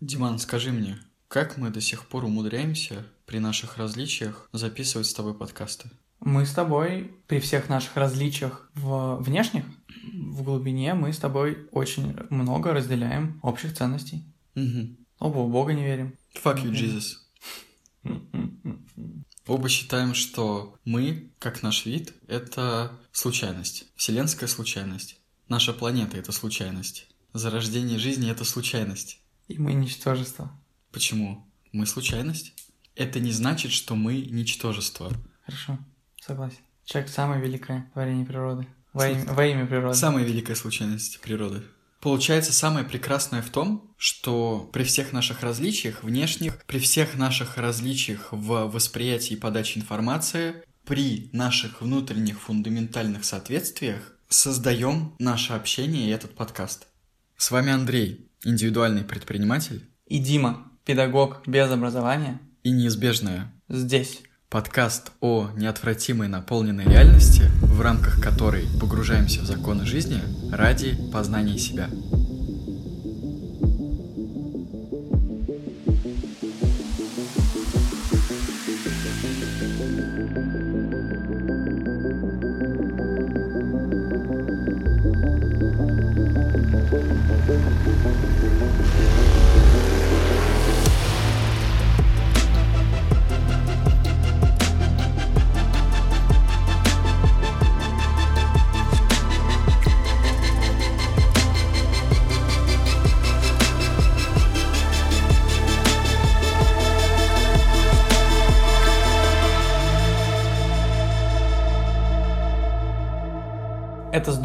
Диман, скажи мне, как мы до сих пор умудряемся при наших различиях записывать с тобой подкасты? Мы с тобой при всех наших различиях в внешних, в глубине, мы с тобой очень много разделяем общих ценностей. Угу. Оба в Бога не верим. Fuck you, Jesus. Оба считаем, что мы, как наш вид, это случайность, вселенская случайность. Наша планета — это случайность. Зарождение жизни — это случайность. И мы ничтожество. Почему? Мы случайность? Это не значит, что мы ничтожество. Хорошо, согласен. Человек самое великое творение природы. Во имя, во имя природы. Самая великая случайность природы. Получается, самое прекрасное в том, что при всех наших различиях внешних, при всех наших различиях в восприятии и подаче информации, при наших внутренних фундаментальных соответствиях создаем наше общение и этот подкаст. С вами Андрей, индивидуальный предприниматель. И Дима, педагог без образования. И неизбежное. Здесь. Подкаст о неотвратимой наполненной реальности, в рамках которой погружаемся в законы жизни ради познания себя.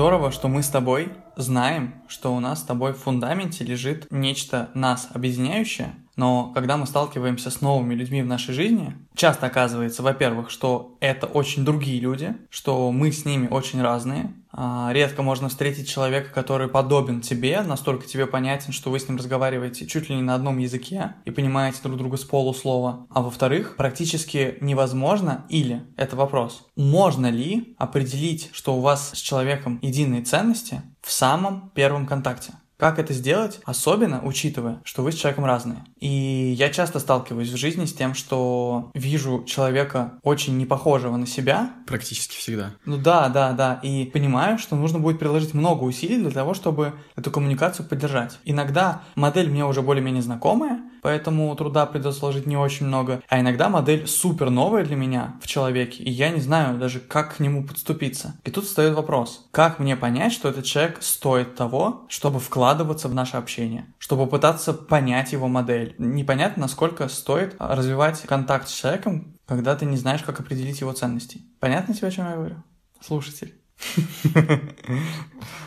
Здорово, что мы с тобой знаем, что у нас с тобой в фундаменте лежит нечто нас объединяющее, но когда мы сталкиваемся с новыми людьми в нашей жизни, часто оказывается, во-первых, что это очень другие люди, что мы с ними очень разные. А, редко можно встретить человека, который подобен тебе, настолько тебе понятен, что вы с ним разговариваете чуть ли не на одном языке и понимаете друг друга с полуслова. А во-вторых, практически невозможно или, это вопрос, можно ли определить, что у вас с человеком единые ценности в самом первом контакте? Как это сделать, особенно учитывая, что вы с человеком разные. И я часто сталкиваюсь в жизни с тем, что вижу человека очень непохожего на себя. Практически всегда. Ну да, да, да. И понимаю, что нужно будет приложить много усилий для того, чтобы эту коммуникацию поддержать. Иногда модель мне уже более-менее знакомая, поэтому труда придется сложить не очень много. А иногда модель супер новая для меня в человеке, и я не знаю даже, как к нему подступиться. И тут встает вопрос, как мне понять, что этот человек стоит того, чтобы вкладываться в наше общение, чтобы пытаться понять его модель. Непонятно, насколько стоит развивать контакт с человеком, когда ты не знаешь, как определить его ценности. Понятно тебе, о чем я говорю? Слушатель.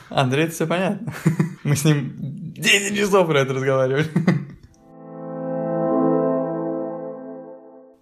Андрей, это все понятно. Мы с ним 10 часов про это разговаривали.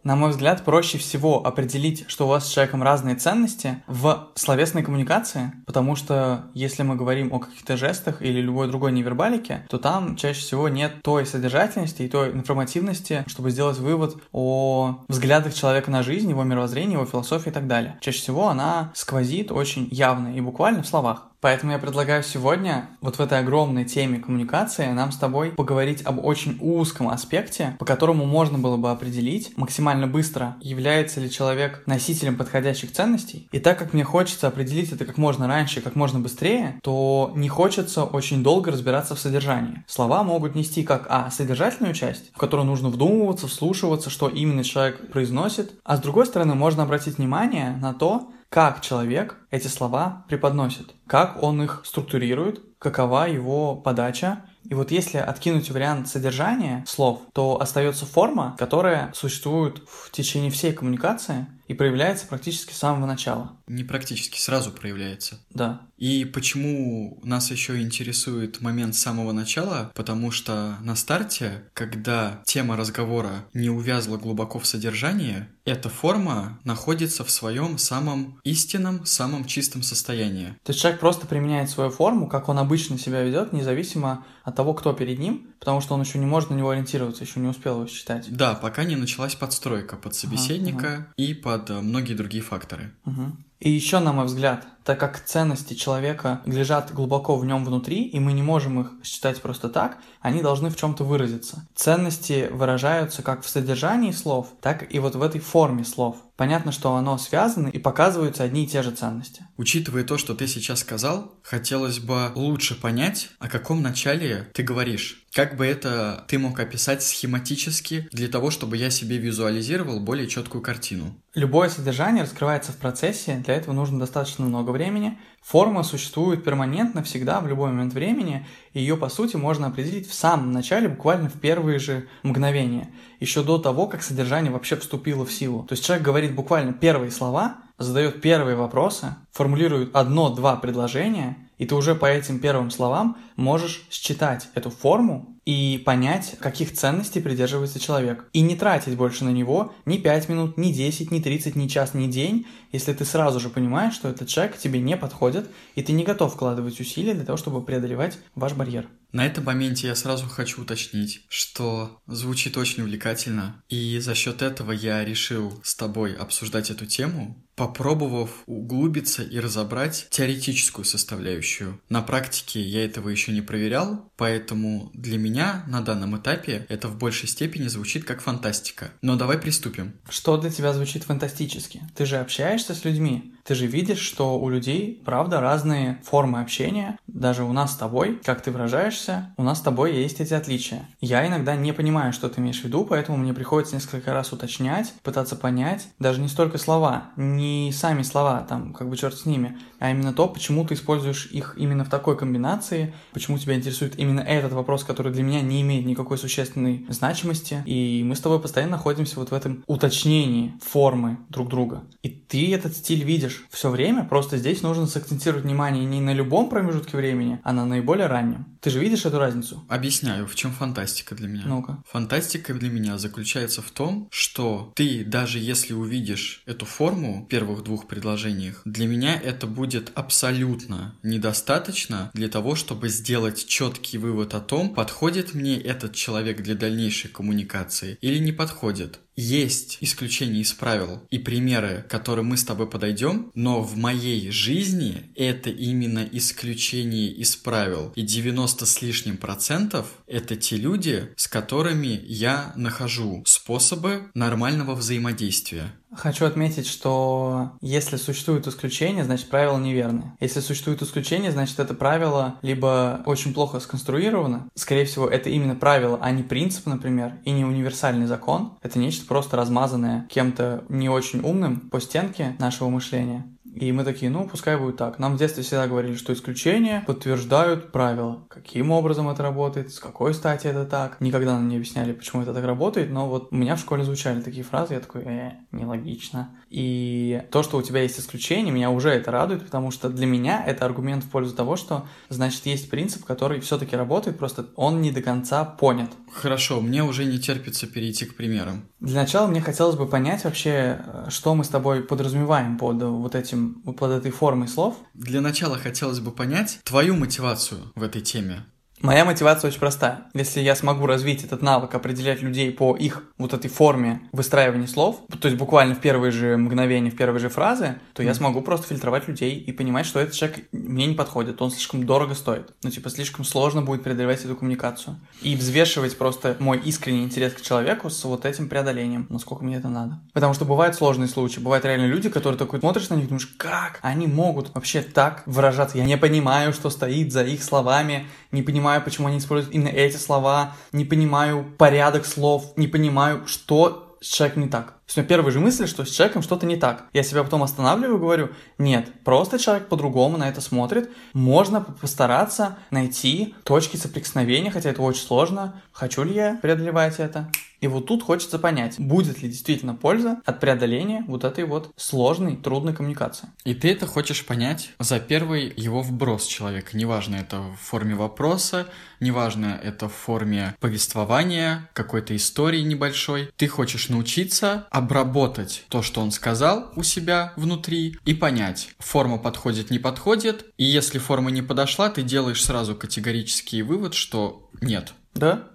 На мой взгляд, проще всего определить, что у вас с человеком разные ценности в словесной коммуникации, потому что если мы говорим о каких-то жестах или любой другой невербалике, то там чаще всего нет той содержательности и той информативности, чтобы сделать вывод о взглядах человека на жизнь, его мировоззрении, его философии и так далее. Чаще всего она сквозит очень явно и буквально в словах. Поэтому я предлагаю сегодня вот в этой огромной теме коммуникации нам с тобой поговорить об очень узком аспекте, по которому можно было бы определить максимально быстро, является ли человек носителем подходящих ценностей. И так как мне хочется определить это как можно раньше, как можно быстрее, то не хочется очень долго разбираться в содержании. Слова могут нести как а. содержательную часть, в которую нужно вдумываться, вслушиваться, что именно человек произносит, а с другой стороны можно обратить внимание на то, как человек эти слова преподносит, как он их структурирует, какова его подача. И вот если откинуть вариант содержания слов, то остается форма, которая существует в течение всей коммуникации и проявляется практически с самого начала. Не практически, сразу проявляется. Да. И почему нас еще интересует момент с самого начала? Потому что на старте, когда тема разговора не увязла глубоко в содержании, эта форма находится в своем самом истинном, самом чистом состоянии. То есть человек просто применяет свою форму, как он обычно себя ведет, независимо от того, кто перед ним, потому что он еще не может на него ориентироваться, еще не успел его считать. Да, пока не началась подстройка под собеседника Ага, ага. и под э, многие другие факторы. Мгм. И еще, на мой взгляд, так как ценности человека лежат глубоко в нем внутри, и мы не можем их считать просто так, они должны в чем-то выразиться. Ценности выражаются как в содержании слов, так и вот в этой форме слов. Понятно, что оно связано и показываются одни и те же ценности. Учитывая то, что ты сейчас сказал, хотелось бы лучше понять, о каком начале ты говоришь. Как бы это ты мог описать схематически для того, чтобы я себе визуализировал более четкую картину? Любое содержание раскрывается в процессе, для этого нужно достаточно много времени. Форма существует перманентно, всегда, в любой момент времени, и ее, по сути, можно определить в самом начале, буквально в первые же мгновения, еще до того, как содержание вообще вступило в силу. То есть человек говорит буквально первые слова, задает первые вопросы, формулирует одно-два предложения, и ты уже по этим первым словам можешь считать эту форму и понять, каких ценностей придерживается человек. И не тратить больше на него ни 5 минут, ни 10, ни 30, ни час, ни день, если ты сразу же понимаешь, что этот человек тебе не подходит, и ты не готов вкладывать усилия для того, чтобы преодолевать ваш барьер. На этом моменте я сразу хочу уточнить, что звучит очень увлекательно, и за счет этого я решил с тобой обсуждать эту тему, попробовав углубиться и разобрать теоретическую составляющую. На практике я этого еще не проверял, поэтому для меня на данном этапе это в большей степени звучит как фантастика. Но давай приступим. Что для тебя звучит фантастически? Ты же общаешься с людьми, ты же видишь, что у людей, правда, разные формы общения. Даже у нас с тобой, как ты выражаешься, у нас с тобой есть эти отличия. Я иногда не понимаю, что ты имеешь в виду, поэтому мне приходится несколько раз уточнять, пытаться понять, даже не столько слова, не сами слова, там, как бы черт с ними, а именно то, почему ты используешь их именно в такой комбинации, почему тебя интересует именно этот вопрос, который для меня не имеет никакой существенной значимости, и мы с тобой постоянно находимся вот в этом уточнении формы друг друга. И ты этот стиль видишь, видишь все время, просто здесь нужно сакцентировать внимание не на любом промежутке времени, а на наиболее раннем. Ты же видишь эту разницу? Объясняю, в чем фантастика для меня. Ну-ка. Фантастика для меня заключается в том, что ты, даже если увидишь эту форму в первых двух предложениях, для меня это будет абсолютно недостаточно для того, чтобы сделать четкий вывод о том, подходит мне этот человек для дальнейшей коммуникации или не подходит есть исключения из правил и примеры, к которым мы с тобой подойдем, но в моей жизни это именно исключение из правил. И 90 с лишним процентов это те люди, с которыми я нахожу способы нормального взаимодействия. Хочу отметить, что если существуют исключения, значит правила неверны. Если существуют исключения, значит это правило либо очень плохо сконструировано, скорее всего это именно правило, а не принцип, например, и не универсальный закон. Это нечто просто размазанное кем-то не очень умным по стенке нашего мышления. И мы такие, ну, пускай будет так. Нам в детстве всегда говорили, что исключения подтверждают правила. Каким образом это работает, с какой стати это так. Никогда нам не объясняли, почему это так работает, но вот у меня в школе звучали такие фразы, я такой, э, нелогично. И то, что у тебя есть исключение, меня уже это радует, потому что для меня это аргумент в пользу того, что, значит, есть принцип, который все-таки работает, просто он не до конца понят. Хорошо, мне уже не терпится перейти к примерам. Для начала мне хотелось бы понять вообще, что мы с тобой подразумеваем под вот этим, под этой формой слов. Для начала хотелось бы понять твою мотивацию в этой теме. Моя мотивация очень простая. Если я смогу развить этот навык, определять людей по их вот этой форме выстраивания слов, то есть буквально в первые же мгновения, в первые же фразы, то mm. я смогу просто фильтровать людей и понимать, что этот человек мне не подходит, он слишком дорого стоит. Ну, типа, слишком сложно будет преодолевать эту коммуникацию. И взвешивать просто мой искренний интерес к человеку с вот этим преодолением, насколько мне это надо. Потому что бывают сложные случаи, бывают реально люди, которые такой смотришь на них, думаешь, как они могут вообще так выражаться? Я не понимаю, что стоит за их словами, не понимаю, почему они используют именно эти слова, не понимаю порядок слов, не понимаю, что с человеком не так. Есть у меня первая же мысль, что с человеком что-то не так. Я себя потом останавливаю и говорю, нет, просто человек по-другому на это смотрит. Можно постараться найти точки соприкосновения, хотя это очень сложно. Хочу ли я преодолевать это? И вот тут хочется понять, будет ли действительно польза от преодоления вот этой вот сложной, трудной коммуникации. И ты это хочешь понять за первый его вброс человека. Неважно, это в форме вопроса, неважно, это в форме повествования, какой-то истории небольшой. Ты хочешь научиться обработать то, что он сказал у себя внутри, и понять, форма подходит, не подходит. И если форма не подошла, ты делаешь сразу категорический вывод, что нет. Да?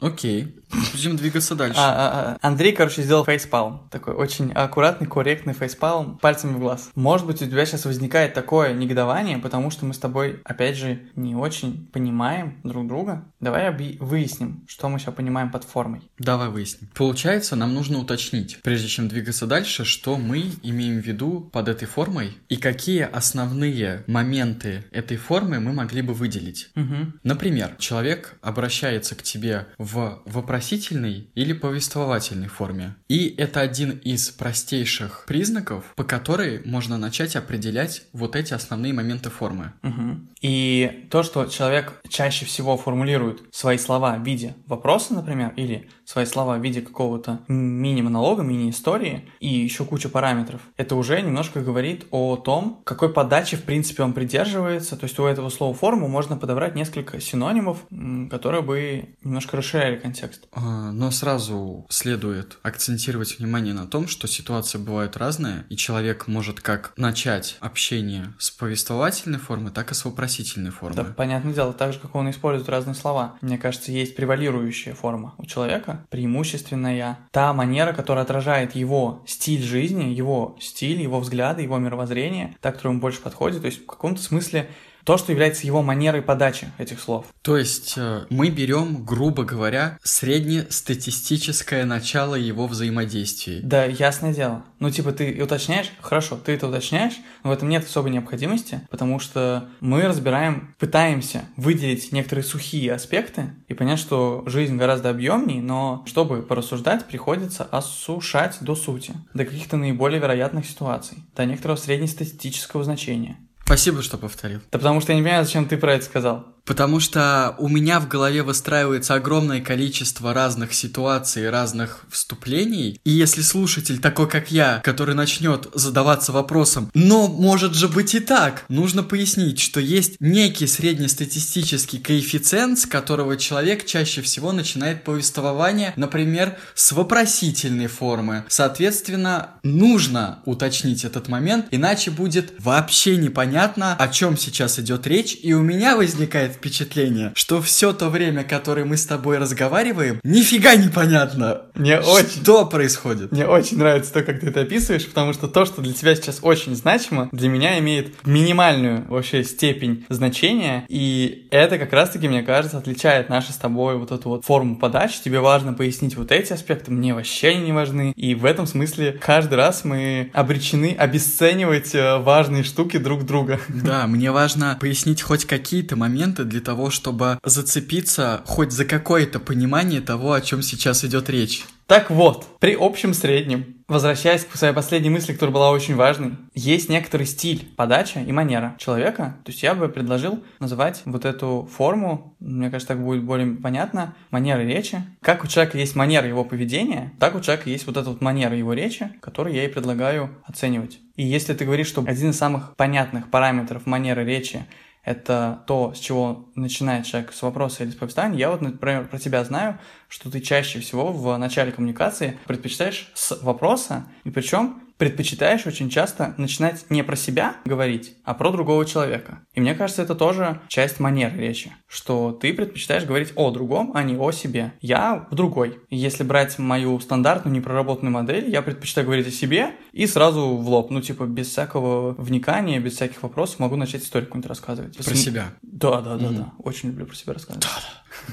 Окей. Будем двигаться дальше. А, а, а. Андрей, короче, сделал фейспалм. Такой очень аккуратный, корректный фейспалм пальцами в глаз. Может быть, у тебя сейчас возникает такое негодование, потому что мы с тобой, опять же, не очень понимаем друг друга. Давай оби- выясним, что мы сейчас понимаем под формой. Давай выясним. Получается, нам нужно уточнить, прежде чем двигаться дальше, что мы имеем в виду под этой формой и какие основные моменты этой формы мы могли бы выделить. Угу. Например, человек обращается к тебе в вопросительной или повествовательной форме. И это один из простейших признаков, по которой можно начать определять вот эти основные моменты формы. Угу. И то, что человек чаще всего формулирует свои слова в виде вопроса, например, или свои слова в виде какого-то мини-монолога, мини-истории и еще куча параметров, это уже немножко говорит о том, какой подачи, в принципе, он придерживается. То есть у этого слова форму можно подобрать несколько синонимов, которые бы немножко расширяли контекст. А, Но сразу следует акцентировать внимание на том, что ситуации бывают разные, и человек может как начать общение с повествовательной формы, так и с вопросительной формы. Да, понятное дело, так же, как он использует разные слова. Мне кажется, есть превалирующая форма у человека, преимущественная, та манера, которая отражает его стиль жизни, его стиль, его взгляды, его мировоззрение, та, которая ему больше подходит. То есть в каком-то смысле то, что является его манерой подачи этих слов. То есть э, мы берем, грубо говоря, среднестатистическое начало его взаимодействий. Да, ясное дело. Ну, типа, ты уточняешь, хорошо, ты это уточняешь, но в этом нет особой необходимости, потому что мы разбираем, пытаемся выделить некоторые сухие аспекты и понять, что жизнь гораздо объемнее, но чтобы порассуждать, приходится осушать до сути, до каких-то наиболее вероятных ситуаций, до некоторого среднестатистического значения. Спасибо, что повторил. Да потому что я не понимаю, зачем ты про это сказал. Потому что у меня в голове выстраивается огромное количество разных ситуаций, разных вступлений. И если слушатель такой, как я, который начнет задаваться вопросом, но может же быть и так, нужно пояснить, что есть некий среднестатистический коэффициент, с которого человек чаще всего начинает повествование, например, с вопросительной формы. Соответственно, нужно уточнить этот момент, иначе будет вообще непонятно, о чем сейчас идет речь, и у меня возникает впечатление, что все то время, которое мы с тобой разговариваем, нифига непонятно. Мне очень... Что происходит? Мне очень нравится то, как ты это описываешь, потому что то, что для тебя сейчас очень значимо, для меня имеет минимальную вообще степень значения, и это как раз-таки, мне кажется, отличает наши с тобой вот эту вот форму подачи. Тебе важно пояснить вот эти аспекты, мне вообще не важны, и в этом смысле каждый раз мы обречены обесценивать э, важные штуки друг друга. Да, мне важно пояснить хоть какие-то моменты для того, чтобы зацепиться хоть за какое-то понимание того, о чем сейчас идет речь. Так вот, при общем среднем, возвращаясь к своей последней мысли, которая была очень важной, есть некоторый стиль, подача и манера человека. То есть я бы предложил называть вот эту форму, мне кажется, так будет более понятно, манеры речи. Как у человека есть манера его поведения, так у человека есть вот эта вот манера его речи, которую я и предлагаю оценивать. И если ты говоришь, что один из самых понятных параметров манеры речи это то, с чего начинает человек с вопроса или с повествования. Я вот, например, про тебя знаю, что ты чаще всего в начале коммуникации предпочитаешь с вопроса, и причем предпочитаешь очень часто начинать не про себя говорить, а про другого человека. И мне кажется, это тоже часть манеры речи, что ты предпочитаешь говорить о другом, а не о себе. Я в другой. Если брать мою стандартную непроработанную модель, я предпочитаю говорить о себе и сразу в лоб, ну типа без всякого вникания, без всяких вопросов могу начать историю какую-нибудь рассказывать. Про себя. Да, да, да, Мгм. да. Очень люблю про себя рассказывать.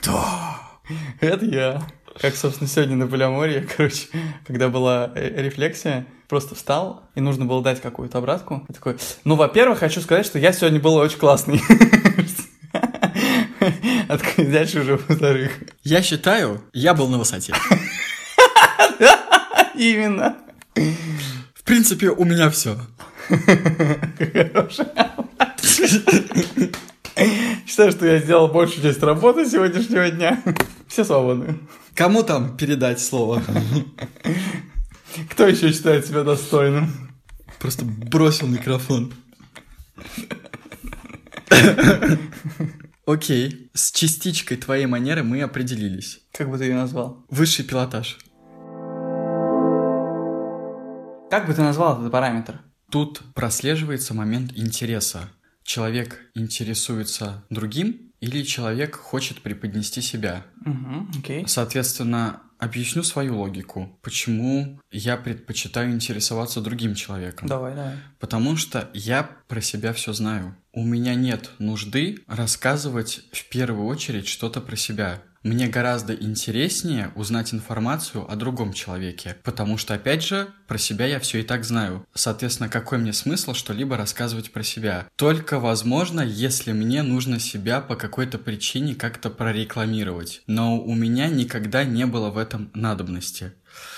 Да. Это я. Как, собственно, сегодня на поляморье, короче, когда была э, рефлексия, просто встал, и нужно было дать какую-то обратку. Я такой, ну, во-первых, хочу сказать, что я сегодня был очень классный. А дальше уже во-вторых. Я считаю, я был на высоте. Именно. В принципе, у меня все. Хорошая. Считаю, что я сделал большую часть работы сегодняшнего дня. Все свободны. Кому там передать слово? Кто еще считает себя достойным? Просто бросил микрофон. Окей, с частичкой твоей манеры мы определились. Как бы ты ее назвал? Высший пилотаж. Как бы ты назвал этот параметр? Тут прослеживается момент интереса. Человек интересуется другим, или человек хочет преподнести себя. Угу, окей. Соответственно, объясню свою логику, почему я предпочитаю интересоваться другим человеком. Давай, давай. Потому что я про себя все знаю. У меня нет нужды рассказывать в первую очередь что-то про себя. Мне гораздо интереснее узнать информацию о другом человеке, потому что, опять же, про себя я все и так знаю. Соответственно, какой мне смысл что-либо рассказывать про себя? Только возможно, если мне нужно себя по какой-то причине как-то прорекламировать. Но у меня никогда не было в этом надобности.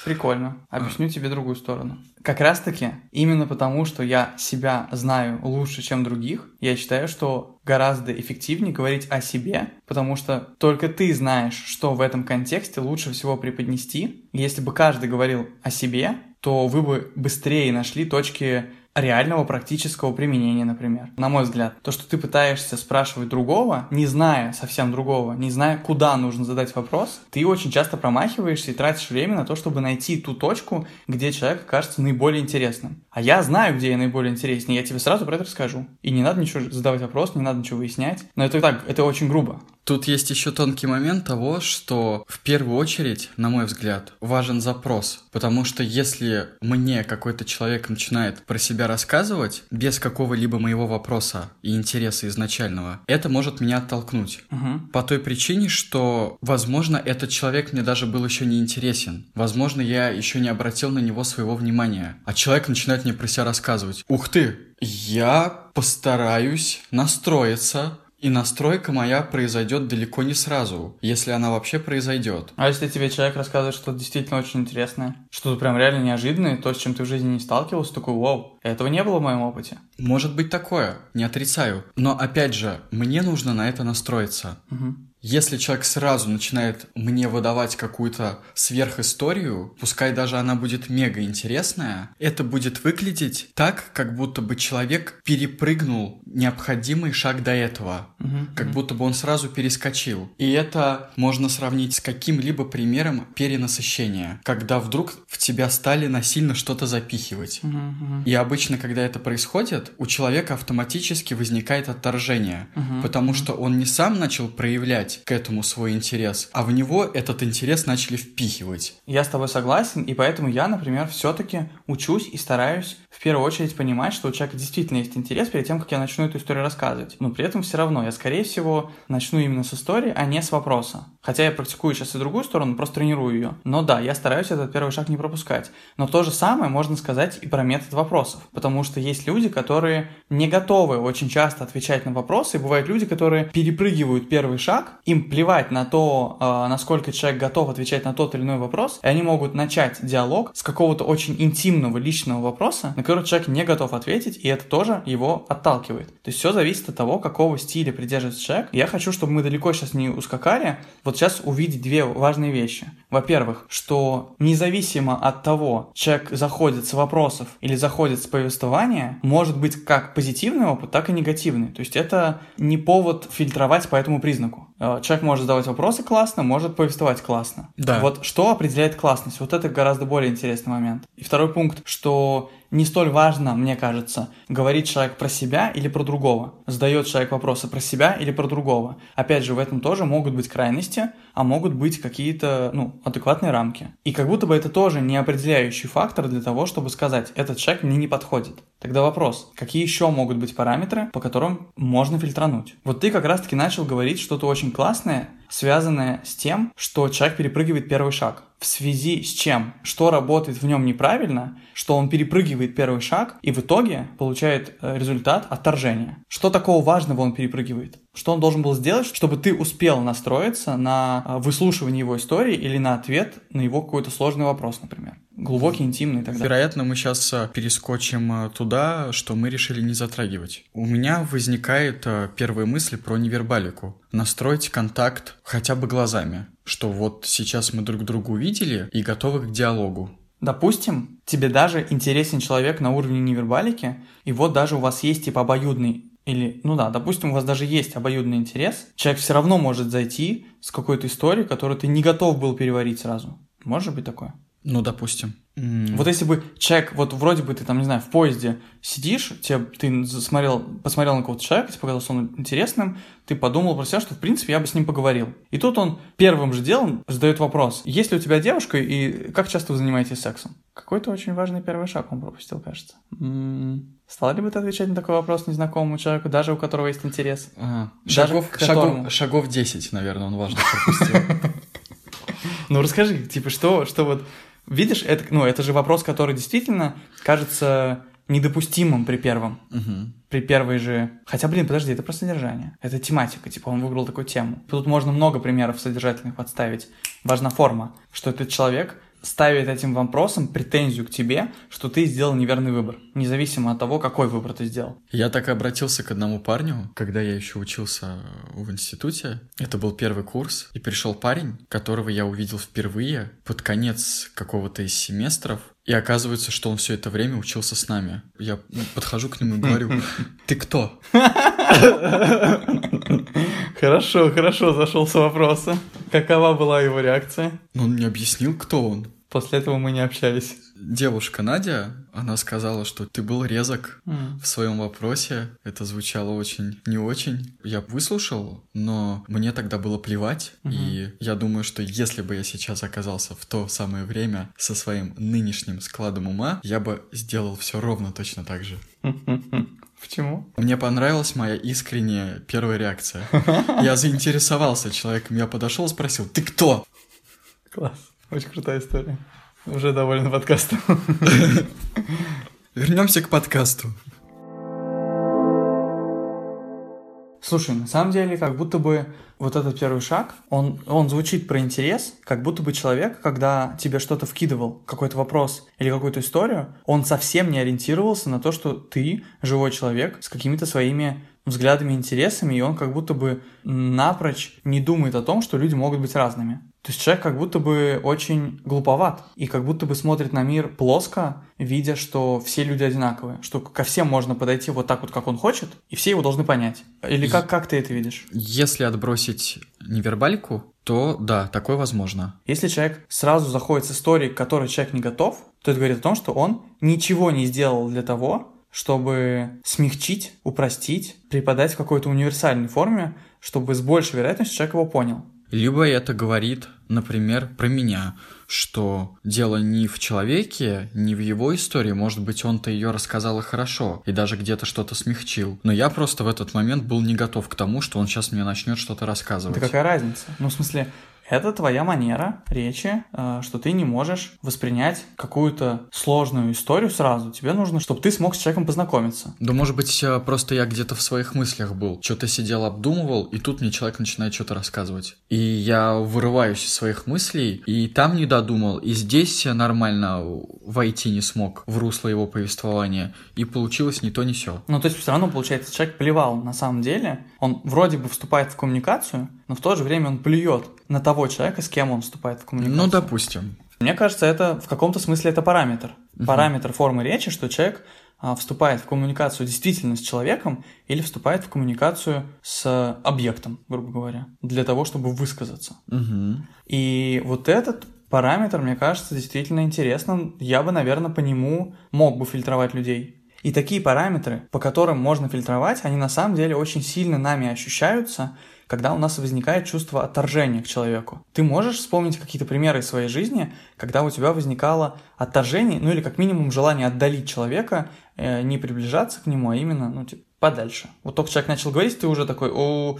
Прикольно. Объясню тебе другую сторону. Как раз таки, именно потому, что я себя знаю лучше, чем других, я считаю, что гораздо эффективнее говорить о себе, потому что только ты знаешь, что в этом контексте лучше всего преподнести. Если бы каждый говорил о себе, то вы бы быстрее нашли точки реального практического применения, например. На мой взгляд, то, что ты пытаешься спрашивать другого, не зная совсем другого, не зная, куда нужно задать вопрос, ты очень часто промахиваешься и тратишь время на то, чтобы найти ту точку, где человек кажется наиболее интересным. А я знаю, где я наиболее интереснее, я тебе сразу про это расскажу. И не надо ничего задавать вопрос, не надо ничего выяснять. Но это так, это очень грубо. Тут есть еще тонкий момент того, что в первую очередь, на мой взгляд, важен запрос. Потому что если мне какой-то человек начинает про себя рассказывать без какого-либо моего вопроса и интереса изначального, это может меня оттолкнуть. Угу. По той причине, что, возможно, этот человек мне даже был еще не интересен. Возможно, я еще не обратил на него своего внимания. А человек начинает мне про себя рассказывать. Ух ты, я постараюсь настроиться и настройка моя произойдет далеко не сразу, если она вообще произойдет. А если тебе человек рассказывает что-то действительно очень интересное, что-то прям реально неожиданное, то, с чем ты в жизни не сталкивался, такой, вау, этого не было в моем опыте. Может быть такое, не отрицаю. Но опять же, мне нужно на это настроиться. Угу. Если человек сразу начинает мне выдавать какую-то сверхисторию, пускай даже она будет мега интересная, это будет выглядеть так, как будто бы человек перепрыгнул необходимый шаг до этого, угу, как угу. будто бы он сразу перескочил. И это можно сравнить с каким-либо примером перенасыщения, когда вдруг в тебя стали насильно что-то запихивать. Угу, угу. И обычно, когда это происходит, у человека автоматически возникает отторжение, Угу, потому что он не сам начал проявлять к этому свой интерес, а в него этот интерес начали впихивать. Я с тобой согласен, и поэтому я, например, все-таки учусь и стараюсь в первую очередь понимать, что у человека действительно есть интерес перед тем, как я начну эту историю рассказывать. Но при этом все равно я, скорее всего, начну именно с истории, а не с вопроса. Хотя я практикую сейчас и другую сторону, просто тренирую ее. Но да, я стараюсь этот первый шаг не пропускать. Но то же самое можно сказать и про метод вопросов. Потому что есть люди, которые не готовы очень часто отвечать на вопросы, и бывают люди, которые перепрыгивают первый шаг, им плевать на то, э, насколько человек готов отвечать на тот или иной вопрос, и они могут начать диалог с какого-то очень интимного личного вопроса, на который человек не готов ответить, и это тоже его отталкивает. То есть все зависит от того, какого стиля придерживается человек. Я хочу, чтобы мы далеко сейчас не ускакали, вот сейчас увидеть две важные вещи. Во-первых, что независимо от того, человек заходит с вопросов или заходит с повествования, может быть как позитивный опыт, так и негативный. То есть это не повод фильтровать по этому признаку. Э, Человек может задавать вопросы классно, может повествовать классно. Да. Вот что определяет классность? Вот это гораздо более интересный момент. И второй пункт, что не столь важно, мне кажется, говорит человек про себя или про другого. Задает человек вопросы про себя или про другого. Опять же, в этом тоже могут быть крайности, а могут быть какие-то, ну, адекватные рамки. И как будто бы это тоже не определяющий фактор для того, чтобы сказать, этот человек мне не подходит. Тогда вопрос, какие еще могут быть параметры, по которым можно фильтрануть? Вот ты как раз-таки начал говорить что-то очень классное, связанное с тем, что человек перепрыгивает первый шаг. В связи с чем? Что работает в нем неправильно, что он перепрыгивает первый шаг и в итоге получает э, результат отторжения. Что такого важного он перепрыгивает? Что он должен был сделать, чтобы ты успел настроиться на э, выслушивание его истории или на ответ на его какой-то сложный вопрос, например? Глубокий, интимный и так далее. Вероятно, мы сейчас перескочим э, туда, что мы решили не затрагивать. У меня возникает э, первая мысль про невербалику. Настроить контакт хотя бы глазами. Что вот сейчас мы друг друга увидели и готовы к диалогу. Допустим, тебе даже интересен человек на уровне невербалики, и вот даже у вас есть типа обоюдный или, ну да, допустим, у вас даже есть обоюдный интерес, человек все равно может зайти с какой-то историей, которую ты не готов был переварить сразу. Может быть такое? Ну, допустим. Вот если бы человек, вот вроде бы ты там, не знаю, в поезде сидишь, тебе, ты смотрел, посмотрел на какого-то человека, тебе показался он интересным, ты подумал про себя, что, в принципе, я бы с ним поговорил. И тут он первым же делом задает вопрос, есть ли у тебя девушка и как часто вы занимаетесь сексом? Какой-то очень важный первый шаг он пропустил, кажется. М-м-м. Стал ли бы ты отвечать на такой вопрос незнакомому человеку, даже у которого есть интерес? Ага. Шагов, шагов, шагов 10, наверное, он важно пропустил. Ну расскажи, типа, что, что вот Видишь, это, ну, это же вопрос, который действительно кажется недопустимым при первом. Угу. При первой же... Хотя, блин, подожди, это просто содержание. Это тематика, типа он выбрал такую тему. Тут можно много примеров содержательных подставить. Важна форма, что этот человек ставит этим вопросом претензию к тебе, что ты сделал неверный выбор, независимо от того, какой выбор ты сделал. Я так и обратился к одному парню, когда я еще учился в институте. Это был первый курс, и пришел парень, которого я увидел впервые под конец какого-то из семестров. И оказывается, что он все это время учился с нами. Я подхожу к нему и говорю, ты кто? Хорошо, хорошо, зашел с вопроса. Какова была его реакция? Ну, он мне объяснил, кто он. После этого мы не общались. Девушка Надя, она сказала, что ты был резок mm. в своем вопросе. Это звучало очень не очень. Я выслушал, но мне тогда было плевать. Mm-hmm. И я думаю, что если бы я сейчас оказался в то самое время со своим нынешним складом ума, я бы сделал все ровно точно так же. Почему? Мне понравилась моя искренняя первая реакция. Я заинтересовался человеком, я подошел и спросил, ты кто? Класс, очень крутая история. Уже доволен подкастом. Вернемся к подкасту. Слушай, на самом деле, как будто бы вот этот первый шаг, он, он звучит про интерес, как будто бы человек, когда тебе что-то вкидывал, какой-то вопрос или какую-то историю, он совсем не ориентировался на то, что ты живой человек с какими-то своими взглядами интересами, и он как будто бы напрочь не думает о том, что люди могут быть разными. То есть человек как будто бы очень глуповат и как будто бы смотрит на мир плоско, видя, что все люди одинаковые, что ко всем можно подойти вот так вот, как он хочет, и все его должны понять. Или как, как ты это видишь? Если отбросить невербалику, то да, такое возможно. Если человек сразу заходит с историей, к которой человек не готов, то это говорит о том, что он ничего не сделал для того, чтобы смягчить, упростить, преподать в какой-то универсальной форме, чтобы с большей вероятностью человек его понял. Либо это говорит, например, про меня, что дело не в человеке, не в его истории, может быть, он-то ее рассказал и хорошо, и даже где-то что-то смягчил. Но я просто в этот момент был не готов к тому, что он сейчас мне начнет что-то рассказывать. Да какая разница? Ну, в смысле, это твоя манера речи, э, что ты не можешь воспринять какую-то сложную историю сразу. Тебе нужно, чтобы ты смог с человеком познакомиться. Да, может быть, э, просто я где-то в своих мыслях был. Что-то сидел, обдумывал, и тут мне человек начинает что-то рассказывать. И я вырываюсь из своих мыслей, и там не додумал, и здесь нормально войти не смог в русло его повествования. И получилось не то, не все. Ну, то есть все равно, получается, человек плевал на самом деле. Он вроде бы вступает в коммуникацию, но в то же время он плюет на того человека, с кем он вступает в коммуникацию. Ну, допустим. Мне кажется, это в каком-то смысле это параметр. Угу. Параметр формы речи, что человек а, вступает в коммуникацию действительно с человеком или вступает в коммуникацию с объектом, грубо говоря, для того, чтобы высказаться. Угу. И вот этот параметр, мне кажется, действительно интересным. Я бы, наверное, по нему мог бы фильтровать людей. И такие параметры, по которым можно фильтровать, они на самом деле очень сильно нами ощущаются, когда у нас возникает чувство отторжения к человеку. Ты можешь вспомнить какие-то примеры из своей жизни, когда у тебя возникало отторжение, ну или как минимум желание отдалить человека, э, не приближаться к нему, а именно, ну, типа, подальше. Вот только человек начал говорить, ты уже такой, о,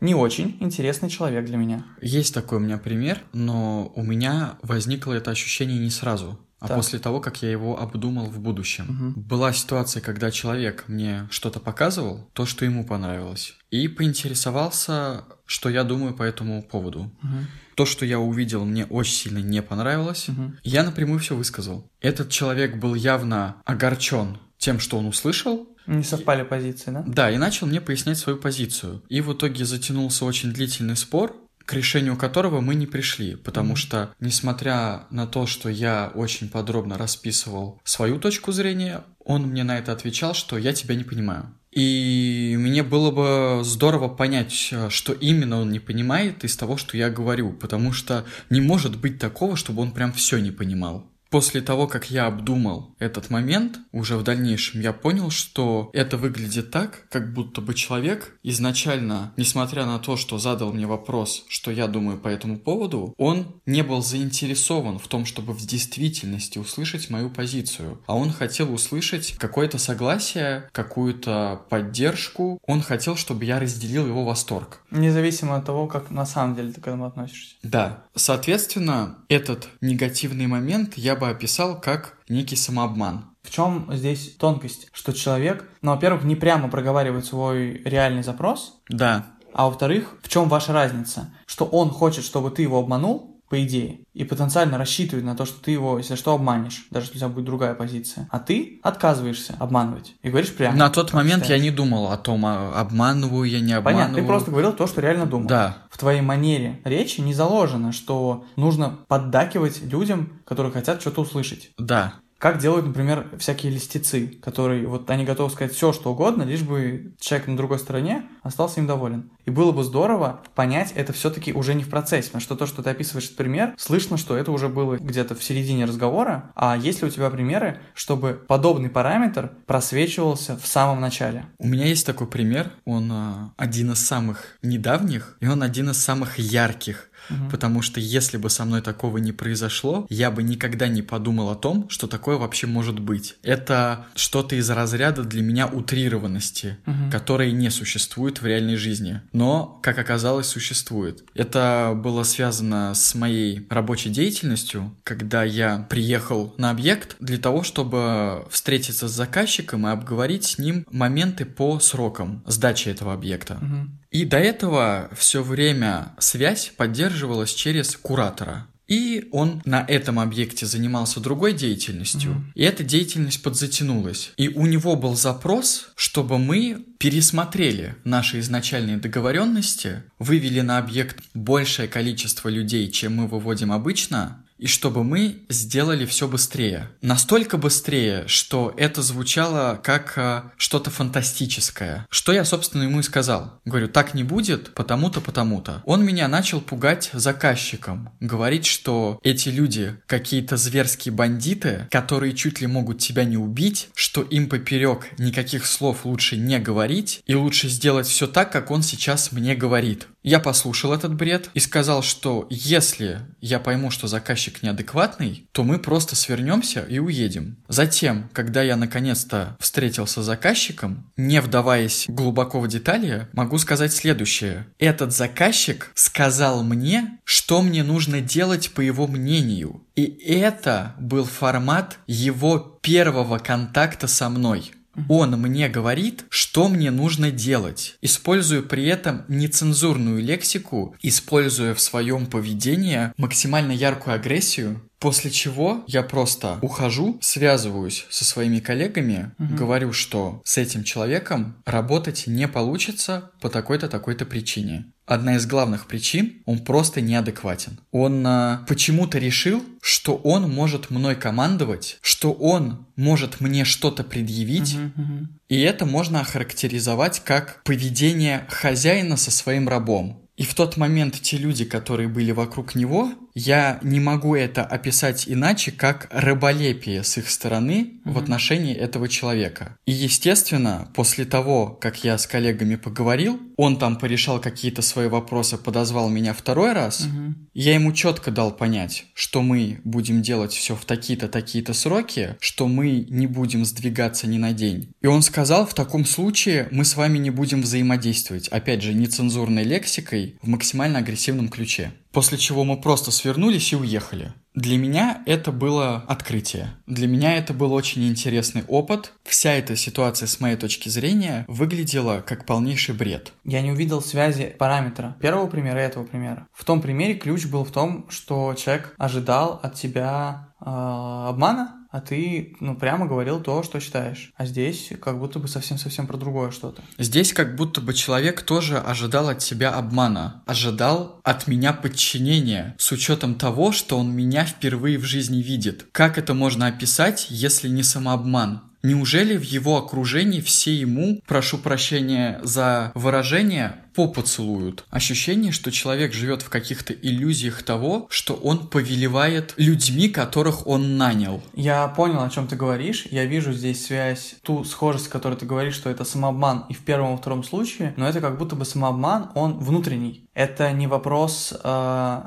не очень интересный человек для меня. Есть такой у меня пример, но у меня возникло это ощущение не сразу а так. после того, как я его обдумал в будущем. Угу. Была ситуация, когда человек мне что-то показывал, то, что ему понравилось, и поинтересовался, что я думаю по этому поводу. Угу. То, что я увидел, мне очень сильно не понравилось. Угу. Я напрямую все высказал. Этот человек был явно огорчен тем, что он услышал, не совпали позиции, да? Да, и начал мне пояснять свою позицию. И в итоге затянулся очень длительный спор, к решению которого мы не пришли, потому mm-hmm. что, несмотря на то, что я очень подробно расписывал свою точку зрения, он мне на это отвечал, что я тебя не понимаю. И мне было бы здорово понять, что именно он не понимает из того, что я говорю, потому что не может быть такого, чтобы он прям все не понимал. После того, как я обдумал этот момент, уже в дальнейшем я понял, что это выглядит так, как будто бы человек изначально, несмотря на то, что задал мне вопрос, что я думаю по этому поводу, он не был заинтересован в том, чтобы в действительности услышать мою позицию, а он хотел услышать какое-то согласие, какую-то поддержку, он хотел, чтобы я разделил его восторг. Независимо от того, как на самом деле ты к этому относишься. Да. Соответственно, этот негативный момент я бы описал как некий самообман. В чем здесь тонкость? Что человек, ну, во-первых, не прямо проговаривает свой реальный запрос. Да. А во-вторых, в чем ваша разница? Что он хочет, чтобы ты его обманул, по идее, и потенциально рассчитывает на то, что ты его, если что, обманешь, даже если у тебя будет другая позиция. А ты отказываешься обманывать и говоришь прямо. На тот момент считаешь. я не думал о том, а обманываю я, не обманываю. Понятно, ты просто говорил то, что реально думал. Да. В твоей манере речи не заложено, что нужно поддакивать людям, которые хотят что-то услышать. Да. Как делают, например, всякие листицы, которые вот они готовы сказать все, что угодно, лишь бы человек на другой стороне остался им доволен. И было бы здорово понять это все-таки уже не в процессе, потому что то, что ты описываешь этот пример, слышно, что это уже было где-то в середине разговора. А есть ли у тебя примеры, чтобы подобный параметр просвечивался в самом начале? У меня есть такой пример, он а, один из самых недавних, и он один из самых ярких угу. потому что если бы со мной такого не произошло, я бы никогда не подумал о том, что такое вообще может быть. Это что-то из разряда для меня утрированности, угу. которой не существует в реальной жизни, но, как оказалось, существует. Это было связано с моей рабочей деятельностью, когда я приехал на объект для того, чтобы встретиться с заказчиком и обговорить с ним моменты по срокам сдачи этого объекта. Угу. И до этого все время связь поддерживалась через куратора. И он на этом объекте занимался другой деятельностью, mm-hmm. и эта деятельность подзатянулась. И у него был запрос, чтобы мы пересмотрели наши изначальные договоренности, вывели на объект большее количество людей, чем мы выводим обычно, и чтобы мы сделали все быстрее. Настолько быстрее, что это звучало как э, что-то фантастическое. Что я, собственно, ему и сказал. Говорю, так не будет, потому-то, потому-то. Он меня начал пугать заказчиком. Говорить, что эти люди какие-то зверские бандиты, которые чуть ли могут тебя не убить, что им поперек никаких слов лучше не говорить, и лучше сделать все так, как он сейчас мне говорит. Я послушал этот бред и сказал, что если я пойму, что заказчик неадекватный, то мы просто свернемся и уедем. Затем, когда я наконец-то встретился с заказчиком, не вдаваясь глубоко в детали, могу сказать следующее. Этот заказчик сказал мне, что мне нужно делать по его мнению. И это был формат его первого контакта со мной. Он мне говорит, что мне нужно делать, используя при этом нецензурную лексику, используя в своем поведении максимально яркую агрессию, После чего я просто ухожу, связываюсь со своими коллегами, угу. говорю, что с этим человеком работать не получится по такой-то такой-то причине. Одна из главных причин, он просто неадекватен. Он а, почему-то решил, что он может мной командовать, что он может мне что-то предъявить, uh-huh, uh-huh. и это можно охарактеризовать как поведение хозяина со своим рабом. И в тот момент те люди, которые были вокруг него, я не могу это описать иначе, как рыболепие с их стороны mm-hmm. в отношении этого человека. И, естественно, после того, как я с коллегами поговорил, он там порешал какие-то свои вопросы, подозвал меня второй раз, mm-hmm. я ему четко дал понять, что мы будем делать все в такие-то, такие-то сроки, что мы не будем сдвигаться ни на день. И он сказал, в таком случае мы с вами не будем взаимодействовать, опять же, нецензурной лексикой, в максимально агрессивном ключе. После чего мы просто свернулись и уехали. Для меня это было открытие. Для меня это был очень интересный опыт. Вся эта ситуация, с моей точки зрения, выглядела как полнейший бред. Я не увидел связи параметра первого примера и этого примера. В том примере ключ был в том, что человек ожидал от тебя э, обмана, а ты, ну, прямо говорил то, что считаешь. А здесь как будто бы совсем-совсем про другое что-то. Здесь как будто бы человек тоже ожидал от себя обмана, ожидал от меня подчинения, с учетом того, что он меня впервые в жизни видит. Как это можно описать, если не самообман? Неужели в его окружении все ему, прошу прощения за выражение, попу целуют? Ощущение, что человек живет в каких-то иллюзиях того, что он повелевает людьми, которых он нанял. Я понял, о чем ты говоришь. Я вижу здесь связь, ту схожесть, которую ты говоришь, что это самообман и в первом и втором случае, но это как будто бы самообман, он внутренний. Это не вопрос э,